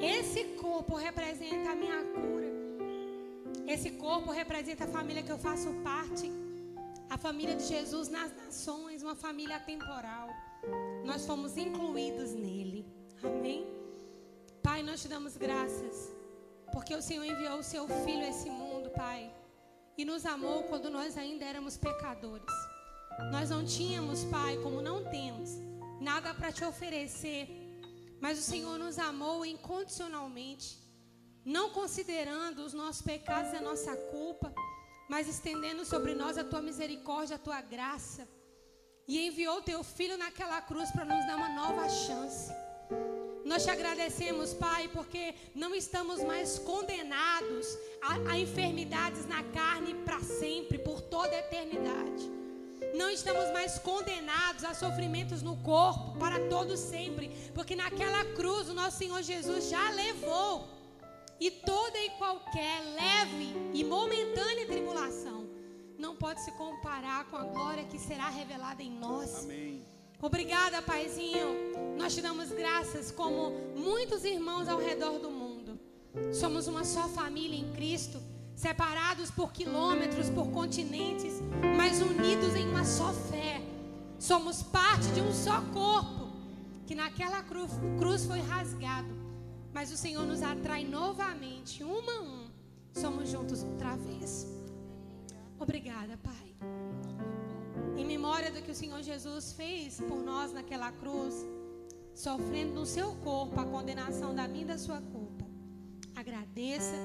Esse corpo representa a minha cura. Esse corpo representa a família que eu faço parte. A família de Jesus nas nações, uma família temporal. Nós fomos incluídos nele. Amém? Pai, nós te damos graças. Porque o Senhor enviou o seu filho a esse mundo, Pai. E nos amou quando nós ainda éramos pecadores. Nós não tínhamos, Pai, como não temos, nada para te oferecer. Mas o Senhor nos amou incondicionalmente. Não considerando os nossos pecados e a nossa culpa mas estendendo sobre nós a tua misericórdia, a tua graça. E enviou teu filho naquela cruz para nos dar uma nova chance. Nós te agradecemos, Pai, porque não estamos mais condenados a, a enfermidades na carne para sempre, por toda a eternidade. Não estamos mais condenados a sofrimentos no corpo para todo sempre, porque naquela cruz o nosso Senhor Jesus já levou e toda e qualquer leve e momentânea tribulação não pode se comparar com a glória que será revelada em nós. Amém. Obrigada, Paizinho. Nós te damos graças como muitos irmãos ao redor do mundo. Somos uma só família em Cristo, separados por quilômetros, por continentes, mas unidos em uma só fé. Somos parte de um só corpo, que naquela cruz, cruz foi rasgado mas o Senhor nos atrai novamente, um a um. Somos juntos outra vez. Obrigada, Pai. Em memória do que o Senhor Jesus fez por nós naquela cruz, sofrendo no seu corpo a condenação da minha e da sua culpa. Agradeça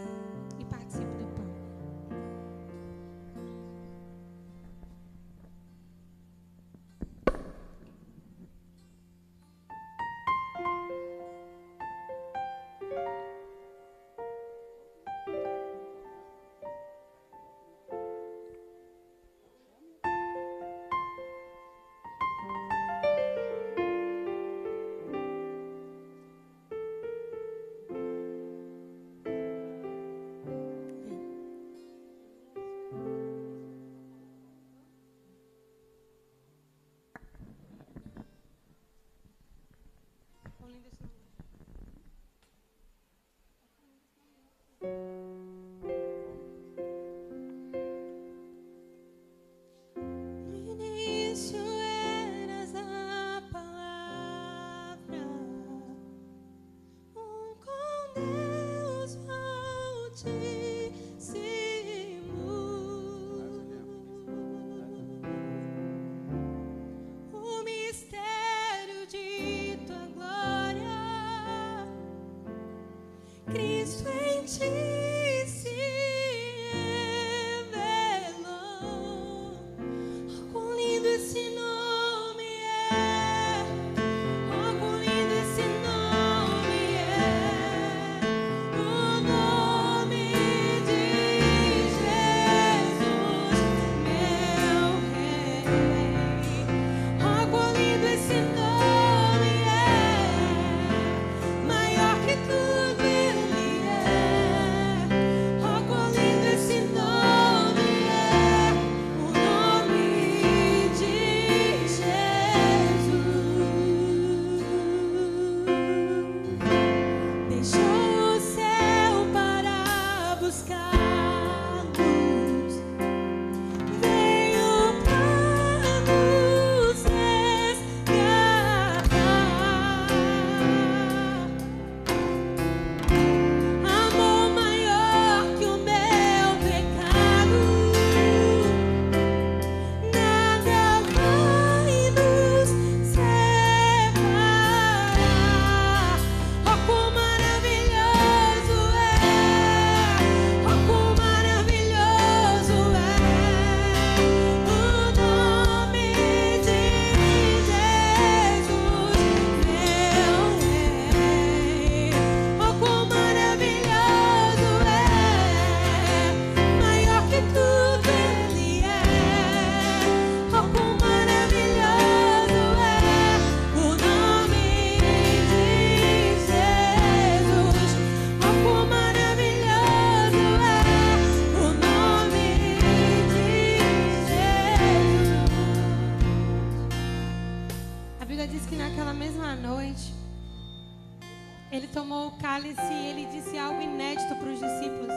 cálice ele disse algo inédito para os discípulos.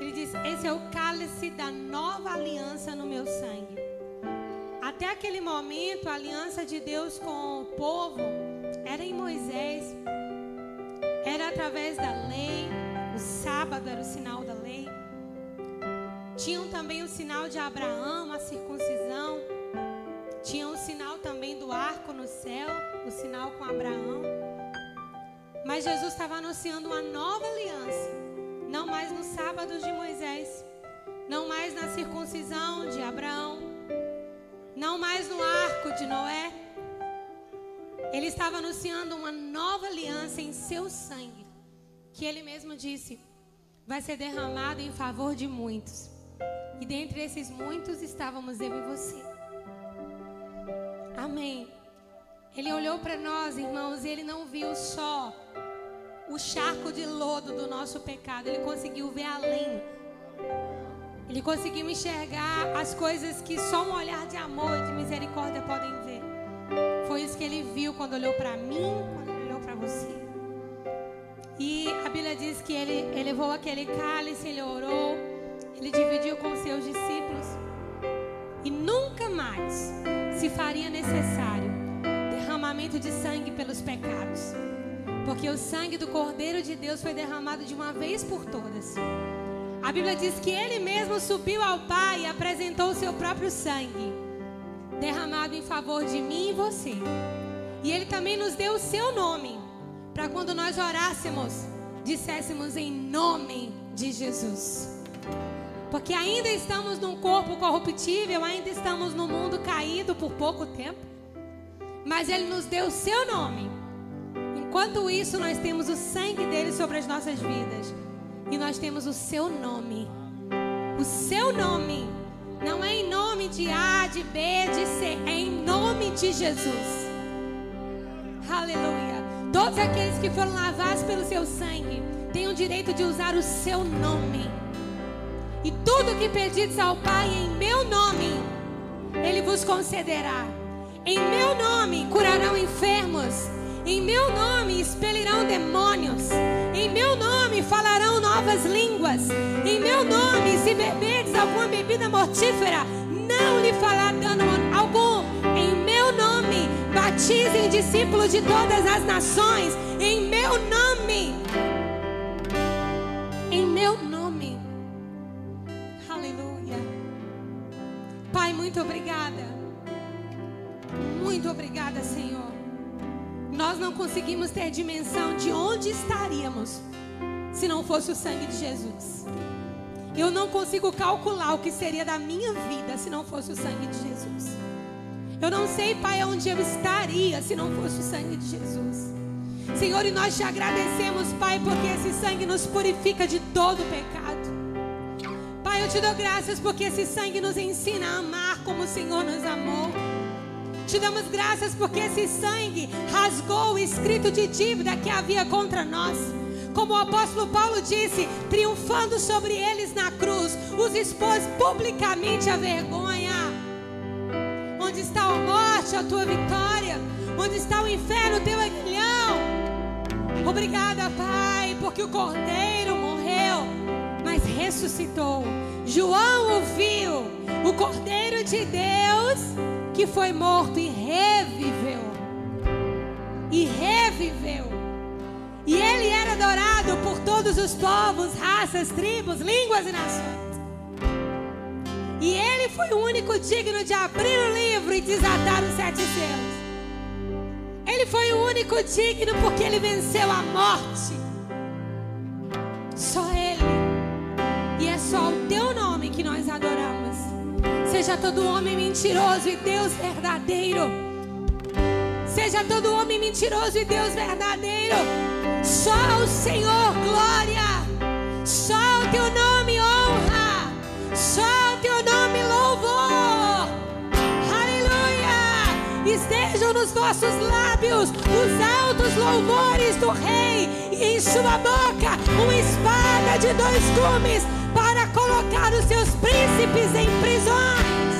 Ele disse: Esse é o cálice da nova aliança no meu sangue. Até aquele momento, a aliança de Deus com o povo era em Moisés, era através da lei. O sábado era o sinal da lei. Tinham também o sinal de Abraão, a circuncisão. Tinha o sinal também do arco no céu, o sinal com Abraão. Mas Jesus estava anunciando uma nova aliança. Não mais nos sábados de Moisés. Não mais na circuncisão de Abraão. Não mais no arco de Noé. Ele estava anunciando uma nova aliança em seu sangue. Que ele mesmo disse: vai ser derramado em favor de muitos. E dentre esses muitos estávamos eu e você. Amém. Ele olhou para nós, irmãos, e ele não viu só o charco de lodo do nosso pecado, ele conseguiu ver além. Ele conseguiu enxergar as coisas que só um olhar de amor e de misericórdia podem ver. Foi isso que ele viu quando olhou para mim, quando ele olhou para você. E a Bíblia diz que ele, ele levou aquele cálice, ele orou, ele dividiu com seus discípulos. E nunca mais se faria necessário derramamento de sangue pelos pecados. Porque o sangue do Cordeiro de Deus foi derramado de uma vez por todas. A Bíblia diz que ele mesmo subiu ao Pai e apresentou o seu próprio sangue, derramado em favor de mim e você. E ele também nos deu o seu nome, para quando nós orássemos, disséssemos em nome de Jesus. Porque ainda estamos num corpo corruptível, ainda estamos no mundo caído por pouco tempo. Mas Ele nos deu o seu nome. Enquanto isso, nós temos o sangue dele sobre as nossas vidas. E nós temos o seu nome. O seu nome. Não é em nome de A, de B, de C. É em nome de Jesus. Aleluia. Todos aqueles que foram lavados pelo seu sangue têm o direito de usar o seu nome. E tudo que pedides ao Pai em meu nome, Ele vos concederá. Em meu nome curarão enfermos. Em meu nome expelirão demônios. Em meu nome falarão novas línguas. Em meu nome, se beberdes alguma bebida mortífera, não lhe fará dano algum. Em meu nome, batizem discípulos de todas as nações. Em meu nome. Em meu nome. Pai, muito obrigada. Muito obrigada, Senhor. Nós não conseguimos ter dimensão de onde estaríamos se não fosse o sangue de Jesus. Eu não consigo calcular o que seria da minha vida se não fosse o sangue de Jesus. Eu não sei, Pai, onde eu estaria se não fosse o sangue de Jesus. Senhor, e nós te agradecemos, Pai, porque esse sangue nos purifica de todo pecado. Pai, eu te dou graças porque esse sangue nos ensina a amar como o Senhor nos amou. Te damos graças porque esse sangue rasgou o escrito de dívida que havia contra nós. Como o apóstolo Paulo disse, triunfando sobre eles na cruz, os expôs publicamente a vergonha. Onde está a morte, a tua vitória? Onde está o inferno, o teu aguilhão? Obrigada, Pai, porque o cordeiro morreu mas ressuscitou. João ouviu o Cordeiro de Deus que foi morto e reviveu. E reviveu. E ele era adorado por todos os povos, raças, tribos, línguas e nações. E ele foi o único digno de abrir o livro e desatar os sete selos. Ele foi o único digno porque ele venceu a morte. Só ele só o teu nome que nós adoramos. Seja todo homem mentiroso e Deus verdadeiro. Seja todo homem mentiroso e Deus verdadeiro. Só o Senhor glória. Só o teu nome honra. Só o teu nome louvor. Aleluia. Estejam nos vossos lábios os altos louvores do Rei. E em sua boca uma espada de dois gumes colocar os seus príncipes em prisões.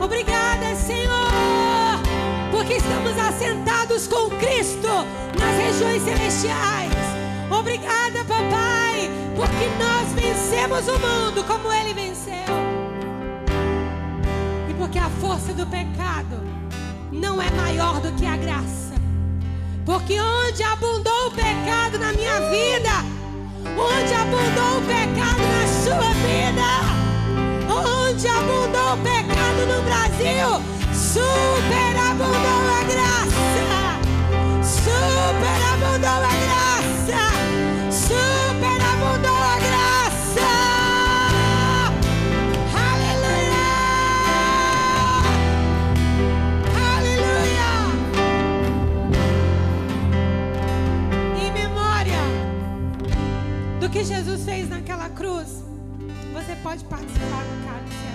Obrigada, Senhor, porque estamos assentados com Cristo nas regiões celestiais. Obrigada, papai, porque nós vencemos o mundo como ele venceu. E porque a força do pecado não é maior do que a graça. Porque onde abundou o pecado na minha vida, onde abundou o pecado na sua vida, onde abundou o pecado no Brasil, superabundou a graça, superabundou a graça, que Jesus fez naquela cruz, você pode participar do cálice.